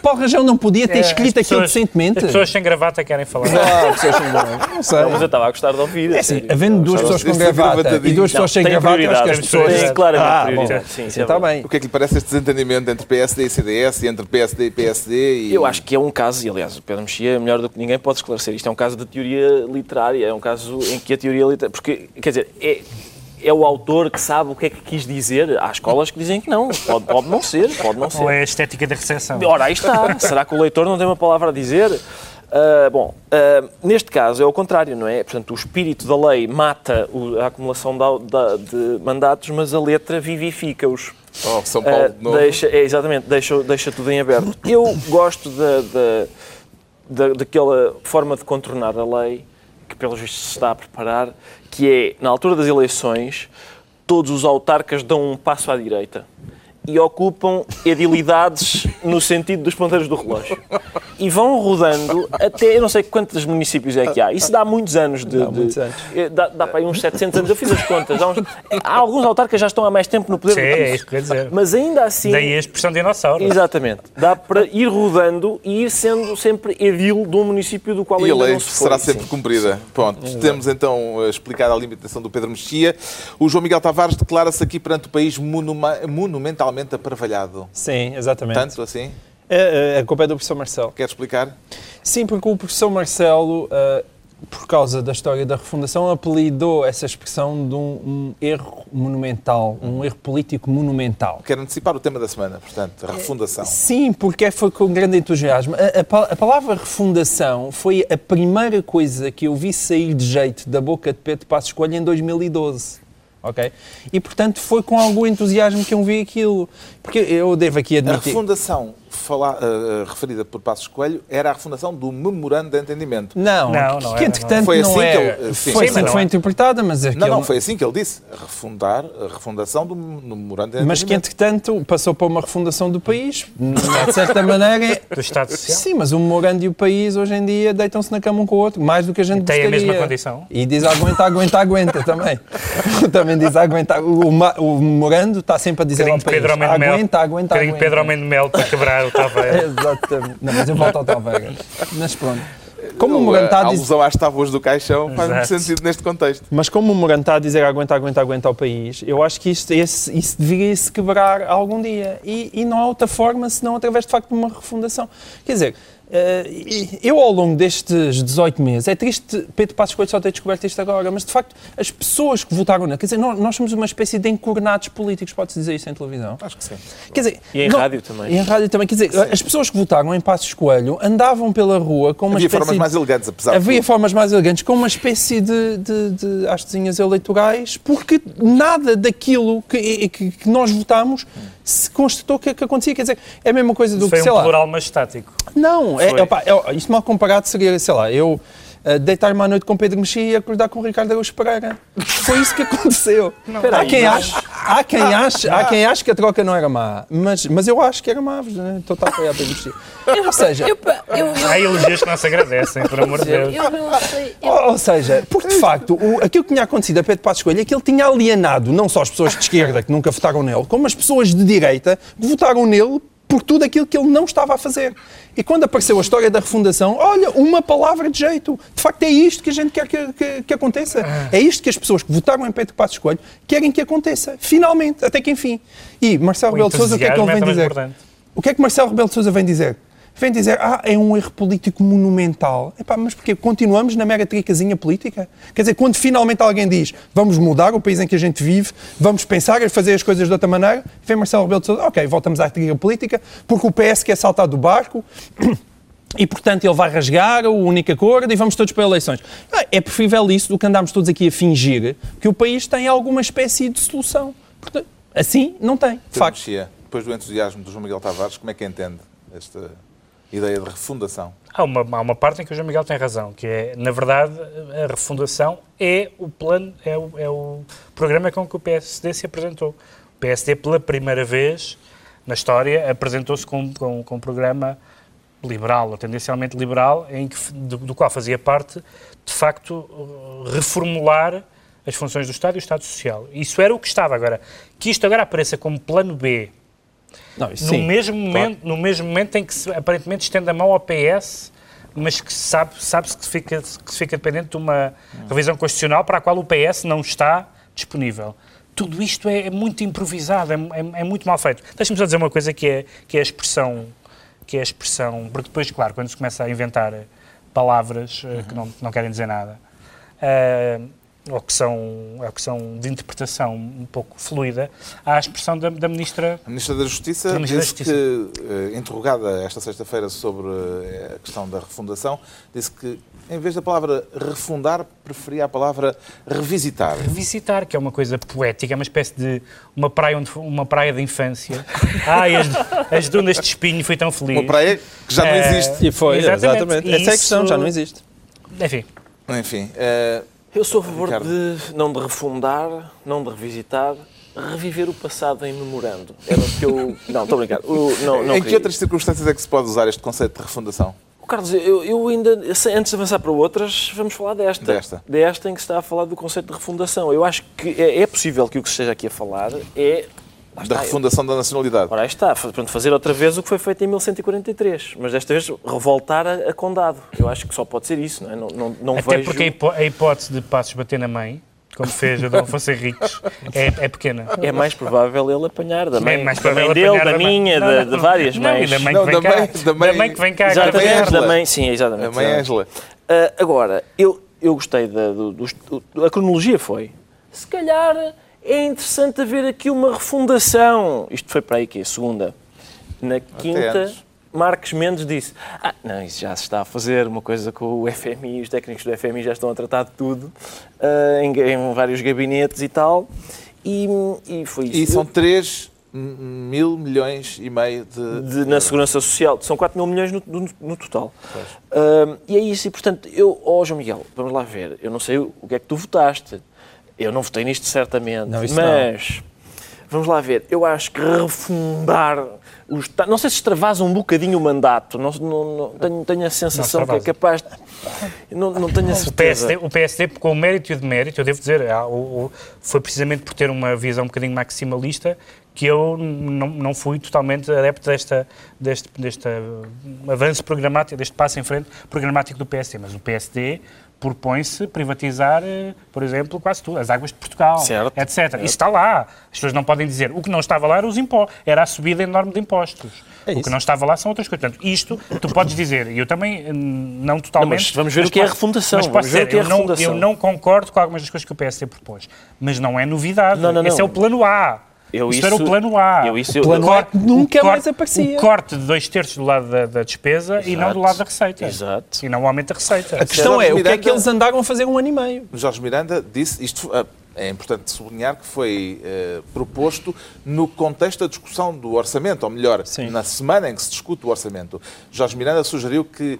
[SPEAKER 5] Paulo Rangel não podia ter
[SPEAKER 4] É,
[SPEAKER 5] escrito
[SPEAKER 4] as
[SPEAKER 5] aquilo
[SPEAKER 4] pessoas-
[SPEAKER 5] decentemente.
[SPEAKER 4] As pessoas sem gravata querem falar.
[SPEAKER 5] Ah, pessoas sem gravata. Não sei.
[SPEAKER 2] Não, mas eu estava a gostar de ouvir.
[SPEAKER 5] É assim, havendo duas pessoas com
[SPEAKER 1] é
[SPEAKER 5] gravata e duas pessoas sem gravata, acho que as pessoas...
[SPEAKER 2] Tem
[SPEAKER 4] Tem
[SPEAKER 2] claramente claramente
[SPEAKER 5] Ah, sim,
[SPEAKER 2] Sim,
[SPEAKER 5] sim,
[SPEAKER 2] isso é
[SPEAKER 5] está bem.
[SPEAKER 1] O que é que lhe parece este desentendimento entre PSD e CDS e entre PSD e PSD? E...
[SPEAKER 2] Eu acho que é um caso, e aliás, o Pedro Mexia, melhor do que ninguém, pode esclarecer. Isto é um caso de teoria literária, é um caso em que a teoria literária. Porque, quer dizer, é, é o autor que sabe o que é que quis dizer. Há escolas que dizem que não. Pode, pode não ser, pode não [laughs] ser.
[SPEAKER 4] Ou é a estética da recepção?
[SPEAKER 2] Ora, aí está. Será que o leitor não tem uma palavra a dizer? Ah, bom, ah, neste caso é o contrário, não é? Portanto, o espírito da lei mata o- a acumulação da- da- de mandatos, mas a letra vivifica-os.
[SPEAKER 1] Oh, São Paulo
[SPEAKER 2] Ah,
[SPEAKER 1] de novo.
[SPEAKER 2] deixa, é, exatamente, deixa, deixa tudo em aberto. Eu gosto da, da, da- daquela forma de contornar a lei que, pelos vistos, se está a preparar, que é, na altura das eleições, todos os autarcas dão um passo à direita e ocupam edilidades no sentido dos ponteiros do relógio. E vão rodando até, eu não sei quantos municípios é que há. Isso dá muitos anos de...
[SPEAKER 5] Dá
[SPEAKER 2] de-
[SPEAKER 5] muitos anos.
[SPEAKER 2] eh, Dá, dá para aí uns 700 anos. Eu fiz as contas. Há, uns- há alguns autarcas que já estão há mais tempo no poder.
[SPEAKER 4] Sim, é isso que eu ia dizer.
[SPEAKER 2] Mas ainda assim...
[SPEAKER 4] Daí a expressão dinossauro.
[SPEAKER 2] Exatamente. Dá para ir rodando e ir sendo sempre edil de um município do qual
[SPEAKER 1] E a
[SPEAKER 2] ainda
[SPEAKER 1] lei
[SPEAKER 2] não se foi.
[SPEAKER 1] será sempre
[SPEAKER 2] Sim.
[SPEAKER 1] cumprida. Pronto, temos então eh, explicado a limitação do Pedro Mexia. O João Miguel Tavares declara-se aqui perante o país monuma- monumentalmente aparvalhado.
[SPEAKER 5] Sim, exatamente.
[SPEAKER 1] Tanto assim?
[SPEAKER 5] É, é, a culpa é do professor Marcelo.
[SPEAKER 1] Quer explicar?
[SPEAKER 5] Sim, porque o professor Marcelo, ah, por causa da história da refundação, apelidou essa expressão de um, um erro monumental, um erro político monumental.
[SPEAKER 1] Quero antecipar o tema da semana, portanto, a refundação.
[SPEAKER 5] Sim, porque foi com grande entusiasmo. A, a a palavra refundação foi a primeira coisa que eu vi sair de jeito da boca de Pedro Passos Coelho em 2012. Ok? E, portanto, foi com algum entusiasmo que eu vi aquilo. Porque eu devo aqui
[SPEAKER 1] A
[SPEAKER 5] admitir...
[SPEAKER 1] refundação fala- eh, referida por Passos Coelho era a refundação do memorando de entendimento.
[SPEAKER 5] Não,
[SPEAKER 4] Não,
[SPEAKER 5] que,
[SPEAKER 4] não
[SPEAKER 5] que
[SPEAKER 4] era,
[SPEAKER 5] entretanto
[SPEAKER 1] Foi
[SPEAKER 5] não
[SPEAKER 1] assim que
[SPEAKER 5] é.
[SPEAKER 1] ele- sim.
[SPEAKER 5] foi
[SPEAKER 1] Sim,
[SPEAKER 5] assim que foi
[SPEAKER 4] não é.
[SPEAKER 5] interpretada, mas é
[SPEAKER 1] Não, não, foi assim que ele disse. Refundar a refundação do memorando de
[SPEAKER 5] Mas que
[SPEAKER 1] entendimento.
[SPEAKER 5] entretanto passou para uma refundação do país, de certa maneira. é- [laughs]
[SPEAKER 4] Do Estado Social.
[SPEAKER 5] Sim, mas o memorando e o país hoje em dia deitam-se na cama um com o outro, mais do que a gente
[SPEAKER 4] Tem a
[SPEAKER 5] gostaria.
[SPEAKER 4] mesma condição.
[SPEAKER 5] E diz aguenta, aguenta, aguenta também. [laughs] também diz aguenta. O, ma- o memorando está sempre a dizer
[SPEAKER 4] Bocadinho
[SPEAKER 5] ao país,
[SPEAKER 4] Pedro
[SPEAKER 5] aguenta, aguenta, aguenta.
[SPEAKER 4] Pedro de Mel para quebrar o Taveira. [laughs]
[SPEAKER 5] Exatamente. Não, mas eu volto ao Taveira. Mas pronto. Como o memorando está
[SPEAKER 1] a alusão às tábuas do caixão faz muito sentido neste contexto.
[SPEAKER 5] Mas como o Morano está a dizer aguenta, aguenta, aguenta ao país, eu acho que isto, esse, isso deveria se quebrar algum dia. E, e não há outra forma senão através de facto de uma refundação. Quer dizer, eu ao longo destes 18 meses, é triste Pedro Passos Coelho só ter descoberto isto agora, mas de facto as pessoas que votaram nele, quer dizer, nós, somos uma espécie de encornados políticos, pode-se dizer isso em televisão?
[SPEAKER 1] Acho que sim.
[SPEAKER 5] Quer dizer,
[SPEAKER 2] E em
[SPEAKER 5] não-
[SPEAKER 2] rádio também.
[SPEAKER 5] E em rádio também. Quer dizer, as pessoas que votaram em Passos Coelho andavam pela rua com uma
[SPEAKER 1] Havia
[SPEAKER 5] espécie
[SPEAKER 1] formas
[SPEAKER 5] de-
[SPEAKER 1] mais elegantes, apesar de
[SPEAKER 5] Havia
[SPEAKER 1] tudo.
[SPEAKER 5] formas mais elegantes, com uma espécie de, de, de hastezinhas eleitorais, porque nada daquilo que, que, que nós votámos se constatou que, que acontecia. Quer dizer, é a mesma coisa do
[SPEAKER 4] Foi
[SPEAKER 5] que,
[SPEAKER 4] um
[SPEAKER 5] sei lá.
[SPEAKER 4] plural mas estático.
[SPEAKER 5] Não, é,
[SPEAKER 4] Foi.
[SPEAKER 5] opá, é, isto mal comparado seria, sei lá, eu deitar-me à noite com Pedro Mexia e acordar com o Ricardo Araújo Pereira. Foi isso que aconteceu. há, quem ache, há, quem ache, há quem ache que a troca não era má, mas, mas eu acho que era má. né? Estou a apoiar Pedro Mexia. Ou seja,
[SPEAKER 6] Eu, pa- eu, eu,
[SPEAKER 4] Há elogios que não se agradecem, por amor de Deus.
[SPEAKER 6] não
[SPEAKER 5] ou seja, porque de facto o, aquilo que tinha acontecido a Pedro Passos Coelho é que ele tinha alienado não só as pessoas de esquerda que nunca votaram nele, como as pessoas de direita que votaram nele por tudo aquilo que ele não estava a fazer. E quando apareceu a história da refundação, olha, uma palavra de jeito. De facto, é isto que a gente quer que, que- que aconteça. É isto que as pessoas que votaram em Pedro Passos Coelho querem que aconteça. Finalmente, até que enfim. E Marcelo Rebelo de Sousa, o que é que ele vem
[SPEAKER 4] é
[SPEAKER 5] dizer?
[SPEAKER 4] importante.
[SPEAKER 5] O que é que Marcelo Rebelo de Sousa vem dizer? Vem dizer, ah, é um erro político monumental. Epá, mas porquê? Continuamos na mera tricazinha política? Quer dizer, quando finalmente alguém diz, vamos mudar o país em que a gente vive, vamos pensar em fazer as coisas de outra maneira, vem Marcelo Rebelo de Sousa, ok, voltamos à trica política, porque o PS quer saltar do barco, [clears throat] e, portanto, ele vai rasgar o único acordo e vamos todos para eleições. Ah, É preferível isso do que andarmos todos aqui a fingir que o país tem alguma espécie de solução. Assim, não tem, facto.
[SPEAKER 1] Mexia, depois do entusiasmo do João Miguel Tavares, como é que entende esta ideia de refundação?
[SPEAKER 4] Há uma, há uma parte em que o João Miguel tem razão, que é, na verdade, a refundação é o plano, é o, é o programa com que o PSD se apresentou. O PSD, pela primeira vez na história, apresentou-se com, com, com um programa liberal, ou tendencialmente liberal, em que, do, do qual fazia parte, de facto, reformular as funções do Estado e o Estado Social. Isso era o que estava. Agora, que isto agora apareça como plano B,
[SPEAKER 5] Não,
[SPEAKER 4] no,
[SPEAKER 5] sim,
[SPEAKER 4] mesmo
[SPEAKER 5] claro.
[SPEAKER 4] momento, no mesmo momento em que se, aparentemente estende a mão ao PS, mas que sabe- sabe-se que, fica, que se fica dependente de uma revisão constitucional para a qual o PS não está disponível. tudo isto é, é muito improvisado, é, é, é muito mal feito. Deixa-me só dizer uma coisa que é, que é a expressão, que é a expressão, porque depois, claro, quando se começa a inventar palavras uh, que não, não querem dizer nada, uh, ou que são, ou que são de interpretação um pouco fluida, há a expressão da, da Ministra...
[SPEAKER 1] A Ministra da Justiça
[SPEAKER 4] Da Ministra da
[SPEAKER 1] disse
[SPEAKER 4] Justiça.
[SPEAKER 1] que, eh, interrogada esta sexta-feira sobre eh, a questão da refundação, disse que, em vez da palavra refundar, preferia a palavra revisitar.
[SPEAKER 4] Visitar, que é uma coisa poética, é uma espécie de uma praia, onde, uma praia de infância. [laughs] Ai, as, as dunas de espinho, fui tão feliz.
[SPEAKER 1] Uma praia que já não
[SPEAKER 4] Eh,
[SPEAKER 1] existe.
[SPEAKER 5] E foi,
[SPEAKER 4] Exatamente.
[SPEAKER 5] exatamente. Essa é a questão, já não existe.
[SPEAKER 4] Enfim,
[SPEAKER 1] Enfim,
[SPEAKER 2] Eu sou a favor
[SPEAKER 1] Ricardo.
[SPEAKER 2] de não de refundar, não de revisitar, reviver o passado em memorando. Era o que eu. [laughs] Não, estou a brincar. O- não, não
[SPEAKER 1] em que outras circunstâncias é que se pode usar este conceito de refundação?
[SPEAKER 2] Carlos, eu, eu ainda, antes de avançar para outras, vamos falar desta.
[SPEAKER 1] Desta.
[SPEAKER 2] Desta em que se está a falar do conceito de refundação. Eu acho que é, é possível que o que se esteja aqui a falar é. Lá
[SPEAKER 1] Da
[SPEAKER 2] está,
[SPEAKER 1] refundação da nacionalidade.
[SPEAKER 2] Ora, aí está, portanto, fazer outra vez o que foi feito em 1143, mas desta vez revoltar a, a condado. Eu acho que só pode ser isso, não é? Não, não, não
[SPEAKER 4] até
[SPEAKER 2] vejo...
[SPEAKER 4] porque a, hipó- a hipótese de Passos bater na mãe, como fez o Dom Afonso Henriques, é, é pequena.
[SPEAKER 2] É mais provável ele apanhar da mãe,
[SPEAKER 4] É mais
[SPEAKER 2] da mãe
[SPEAKER 4] provável
[SPEAKER 2] dele,
[SPEAKER 4] apanhar
[SPEAKER 2] da
[SPEAKER 4] mãe.
[SPEAKER 2] minha,
[SPEAKER 4] Não,
[SPEAKER 2] de,
[SPEAKER 4] não,
[SPEAKER 2] de várias
[SPEAKER 4] não,
[SPEAKER 2] mães.
[SPEAKER 4] e da mãe
[SPEAKER 1] Não,
[SPEAKER 4] que vem
[SPEAKER 1] da
[SPEAKER 4] cá.
[SPEAKER 1] mãe- da mãe-
[SPEAKER 4] Da mãe que vem cá.
[SPEAKER 2] Exatamente,
[SPEAKER 1] da mãe
[SPEAKER 2] da sim, exatamente.
[SPEAKER 1] A mãe Ângela.
[SPEAKER 2] Ah, agora, eu, eu gostei da, do, do- a cronologia foi. Se calhar é interessante haver aqui uma refundação. Isto foi para aí que é segunda. Na quinta. Marques Mendes disse: Ah, não, isso já se está a fazer, uma coisa com o FMI, os técnicos do FMI já estão a tratar de tudo, ah, em, em vários gabinetes e tal. E, e foi isso.
[SPEAKER 1] E são 3 mil milhões e meio de.
[SPEAKER 2] de- na Segurança Social. São 4 mil milhões no, no- no total. Ahm, e é isso. E, portanto, eu, ó João Miguel, vamos lá ver. Eu não sei o que é que tu votaste. Eu não votei nisto, certamente.
[SPEAKER 5] Não,
[SPEAKER 2] mas, vamos lá ver. Eu acho que refundar o Estado... Não sei se extravasa um bocadinho o mandato. Não, não- não- tenho, tenho a sensação que é capaz... Não, não tenho a
[SPEAKER 4] O
[SPEAKER 2] certeza.
[SPEAKER 4] PSD, o PSD, com o mérito e o demérito, eu devo dizer, o- o- foi precisamente por ter uma visão um bocadinho maximalista que eu não, não fui totalmente adepto desta, deste, deste uh, avanço programático, deste passo em frente programático do PSD. Mas o PSD propõe-se privatizar, eh, por exemplo, quase tudo, as águas de Portugal,
[SPEAKER 2] Certo.
[SPEAKER 4] etc. Isso está lá. As pessoas não podem dizer. O que não estava lá era, os impo era a subida enorme de impostos.
[SPEAKER 5] É
[SPEAKER 4] o que não estava lá são outras coisas. Portanto, isto tu podes dizer, e eu também hum, não totalmente.
[SPEAKER 2] mas vamos ver o que é a
[SPEAKER 4] posso-
[SPEAKER 2] refundação,
[SPEAKER 4] Mas
[SPEAKER 2] vamos
[SPEAKER 4] posso
[SPEAKER 2] ver o
[SPEAKER 4] dizer,
[SPEAKER 2] que é a
[SPEAKER 4] eu, não,
[SPEAKER 2] refundação.
[SPEAKER 4] eu não concordo com algumas das coisas que o PSD propôs. Mas não é novidade.
[SPEAKER 2] Não, não, não.
[SPEAKER 4] Esse é o plano A.
[SPEAKER 2] Eu
[SPEAKER 4] Isto era o
[SPEAKER 2] isso-
[SPEAKER 4] plano A.
[SPEAKER 2] eu isso- eu-
[SPEAKER 5] plano
[SPEAKER 4] O
[SPEAKER 5] A
[SPEAKER 4] corte-
[SPEAKER 5] nunca
[SPEAKER 4] o corte-
[SPEAKER 5] mais aparecia.
[SPEAKER 4] O corte de dois terços do lado da, da despesa e não do lado da receita.
[SPEAKER 2] Exato.
[SPEAKER 4] E não o aumento da receita.
[SPEAKER 5] A questão é, o que é
[SPEAKER 1] Miranda-
[SPEAKER 5] que eles andaram a fazer um ano e meio?
[SPEAKER 1] Jorge Miranda disse, isto ah, é importante sublinhar que foi eh, proposto no contexto da discussão do orçamento, ou melhor,
[SPEAKER 5] Sim.
[SPEAKER 1] na semana em que se discute o orçamento. Jorge Miranda sugeriu que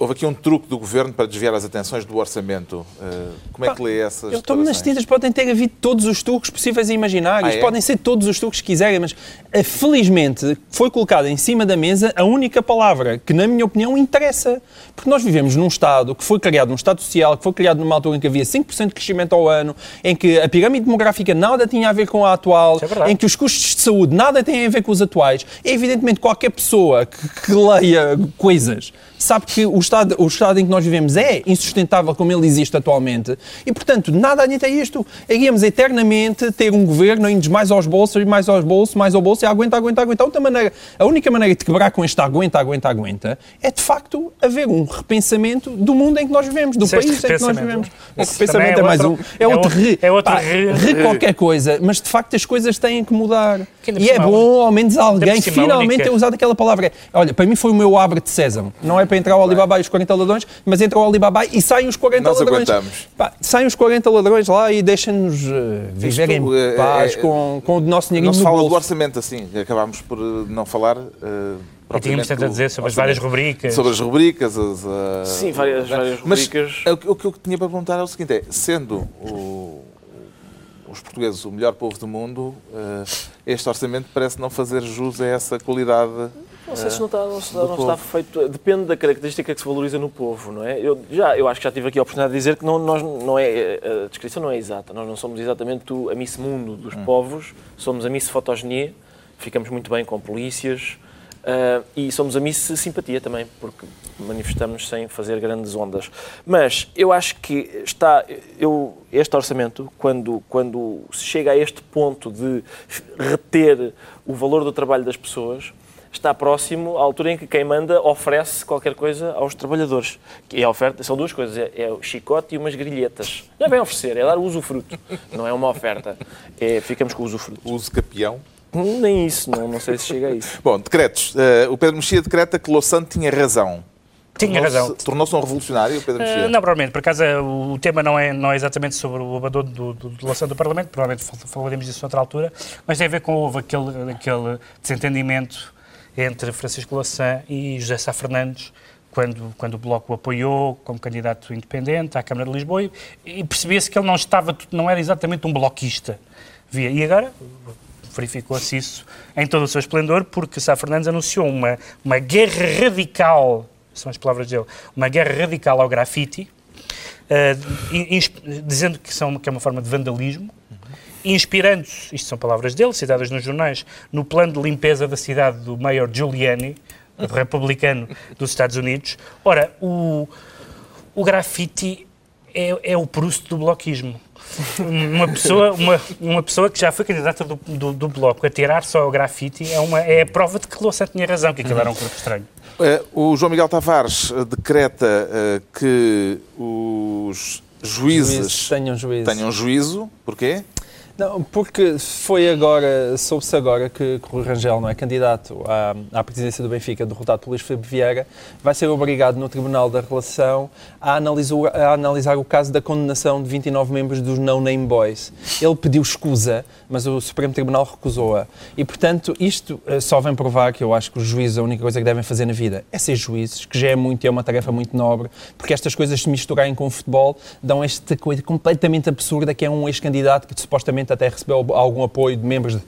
[SPEAKER 1] houve aqui um truque do governo para desviar as atenções do orçamento. Eh, como é que lê essas
[SPEAKER 5] Eu estou-me nas tintas, podem ter havido todos os truques possíveis e imaginários,
[SPEAKER 1] Ah, é?
[SPEAKER 5] podem ser todos os truques que quiserem, mas eh, felizmente foi colocada em cima da mesa a única palavra que, na minha opinião, interessa. Porque nós vivemos num Estado que foi criado, num Estado social, que foi criado numa altura em que havia 5% de crescimento ao ano, em que a pirâmide demográfica nada tinha a ver com a atual,
[SPEAKER 4] é
[SPEAKER 5] em que os custos de saúde nada têm a ver com os atuais. É evidentemente qualquer pessoa que, que leia coisas sabe que o estado, o estado em que nós vivemos é insustentável como ele existe atualmente e, portanto, nada adianta isto. Iríamos eternamente ter um governo indo mais aos bolsos, mais aos bolsos, mais ao bolso e aguenta, aguenta, aguenta. A, outra maneira, a única maneira de quebrar com este aguenta, aguenta, aguenta é, de facto, haver um repensamento do mundo em que nós vivemos, do
[SPEAKER 4] Disseste
[SPEAKER 5] país em que nós vivemos. O
[SPEAKER 4] Isso
[SPEAKER 5] repensamento
[SPEAKER 4] também
[SPEAKER 5] é, mais um.
[SPEAKER 4] outro-
[SPEAKER 5] É outro re.
[SPEAKER 4] é outro
[SPEAKER 5] pá,
[SPEAKER 4] re-
[SPEAKER 5] re qualquer coisa, mas de facto as coisas têm que mudar.
[SPEAKER 4] Que ainda
[SPEAKER 5] E é bom, ao menos alguém finalmente
[SPEAKER 4] única-
[SPEAKER 5] ter usado aquela palavra. Olha, para mim foi o meu abre de sésamo. Não é para entrar o Alibaba e os 40 ladrões, mas entra o Alibaba e saem os 40
[SPEAKER 1] Nós
[SPEAKER 5] ladrões.
[SPEAKER 1] aguentamos.
[SPEAKER 5] Pá, saem os 40 ladrões lá e deixem-nos eh, viver
[SPEAKER 1] Isto,
[SPEAKER 5] em
[SPEAKER 1] eh,
[SPEAKER 5] paz
[SPEAKER 1] é-
[SPEAKER 5] com, com o nosso dinheirinho
[SPEAKER 1] Não se
[SPEAKER 5] no
[SPEAKER 1] fala do
[SPEAKER 5] bolso.
[SPEAKER 1] orçamento assim, acabámos por eh, não falar. eh,
[SPEAKER 4] E tínhamos tanto a
[SPEAKER 1] do
[SPEAKER 4] dizer sobre as várias rubricas.
[SPEAKER 1] Sobre as rubricas. As, ah,
[SPEAKER 2] Sim, várias- várias
[SPEAKER 1] Mas
[SPEAKER 2] rubricas.
[SPEAKER 1] o que- o que eu tinha para perguntar é o seguinte: é, sendo o- os portugueses o melhor povo do mundo, ah, este orçamento parece não fazer jus a essa qualidade.
[SPEAKER 2] Não sei se não está, não está,
[SPEAKER 1] do
[SPEAKER 2] não está feito. Depende da característica que se valoriza no povo, não é? Eu, já, eu acho que já tive aqui a oportunidade de dizer que não, nós, não é, a descrição não é exata. Nós não somos exatamente a Miss Mundo dos povos, somos a Miss Fotogenia, ficamos muito bem com polícias, Uh, e somos a Miss Simpatia também, porque manifestamos sem fazer grandes ondas. Mas eu acho que está. Eu, este orçamento, quando, quando se chega a este ponto de reter o valor do trabalho das pessoas, está próximo à altura em que quem manda oferece qualquer coisa aos trabalhadores. E a oferta são duas coisas: é, é o chicote e umas grilhetas. Não é bem oferecer, é dar o usufruto. Não é uma oferta. É, ficamos com o usufruto.
[SPEAKER 1] Uso capião.
[SPEAKER 2] Nem isso, não, não sei se chega a isso. [laughs]
[SPEAKER 1] Bom, decretos. Uh, o Pedro Mexia decreta que Louçã tinha razão.
[SPEAKER 4] Tinha razão.
[SPEAKER 1] Tornou-se um revolucionário, Pedro Mexia? Uh,
[SPEAKER 4] não, provavelmente. Por acaso, o tema não é, não é exatamente sobre o abandono do, do, do do Parlamento, provavelmente falaremos disso noutra altura, mas tem a ver com houve aquele, aquele desentendimento entre Francisco Louçã e José Sá Fernandes, quando, quando o Bloco o apoiou como candidato independente à Câmara de Lisboa, e, e percebia-se que ele não estava, não era exatamente um bloquista. Via. E agora verificou-se isso em todo o seu esplendor, porque Sá Fernandes anunciou uma, uma guerra radical, são as palavras dele, uma guerra radical ao grafite, uh, dizendo que, são, que é uma forma de vandalismo, inspirando-se, isto são palavras dele, citadas nos jornais, no plano de limpeza da cidade do Mayor Giuliani, republicano dos Estados Unidos. Ora, o, o grafite é, é o Proust do bloquismo. Uma pessoa, uma, uma pessoa que já foi candidata do, do, do Bloco a tirar só o grafite é, uma, é a prova de que Louçã tinha razão, que aquilo era um corpo estranho.
[SPEAKER 1] Eh, o João Miguel Tavares eh, decreta uh, que os juízes, juízes
[SPEAKER 5] tenham, juízo.
[SPEAKER 1] tenham juízo. Porquê?
[SPEAKER 5] Não, porque foi agora, soube-se agora que, que o Rangel não é candidato à, à presidência do Benfica, derrotado por Luís Filipe Vieira, vai ser obrigado no Tribunal da Relação a, analisar, a analisar o caso da condenação de 29 membros dos No Name Boys. Ele pediu escusa, mas o Supremo Tribunal recusou-a. E, portanto, isto eh, só vem provar que eu acho que os juízes, a única coisa que devem fazer na vida é ser juízes, que já é muito é uma tarefa muito nobre, porque estas coisas se misturarem com o futebol dão esta coisa completamente absurda que é um ex-candidato que supostamente até recebeu algum apoio de membros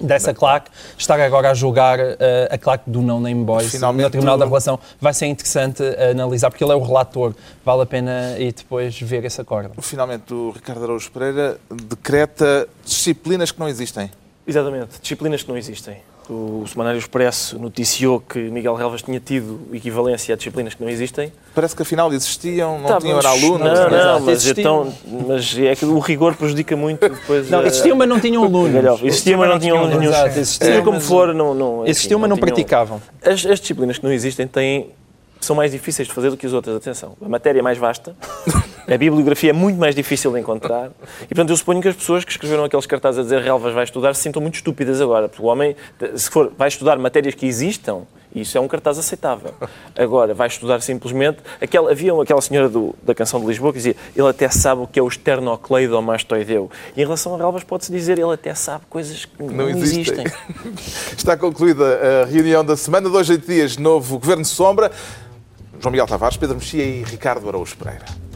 [SPEAKER 5] dessa claque, estar agora a julgar uh, a claque do No Name Boys Finalmente, no Tribunal da Relação vai ser interessante analisar, porque ele é o relator, vale a pena e depois ver esse acordo.
[SPEAKER 1] Finalmente, o Ricardo Araújo Pereira decreta disciplinas que não existem.
[SPEAKER 2] Exatamente, disciplinas que não existem. O Semanário Expresso noticiou que Miguel Relvas tinha tido equivalência a disciplinas que não existem.
[SPEAKER 1] Parece que afinal existiam, não tá, tinham, era alunos.
[SPEAKER 2] Não, não, mas, então, mas é que o rigor prejudica muito depois.
[SPEAKER 5] Não, existiam, mas não tinham [laughs] alunos.
[SPEAKER 2] Existiam, mas não tinham alunos. Exato,
[SPEAKER 5] existiam,
[SPEAKER 2] como for, não. não
[SPEAKER 5] existiam, mas não, não praticavam.
[SPEAKER 2] As, as disciplinas que não existem têm são mais difíceis de fazer do que as outras. Atenção, a matéria é mais vasta, [laughs] a bibliografia é muito mais difícil de encontrar. E, portanto, eu suponho que as pessoas que escreveram aqueles cartazes a dizer Relvas vai estudar se sintam muito estúpidas agora. Porque o homem, se for, vai estudar matérias que existam, isso é um cartaz aceitável. Agora, vai estudar simplesmente. Aquela, havia aquela senhora do, da canção de Lisboa que dizia ele até sabe o que é o esternocleidomastoideu. E em relação a Relvas, pode-se dizer ele até sabe coisas que não, não existem. existem. [laughs]
[SPEAKER 1] Está concluída a reunião da semana. Dois, oito dias, novo Governo Sombra. João Miguel Tavares, Pedro Mexia e Ricardo Araújo Pereira.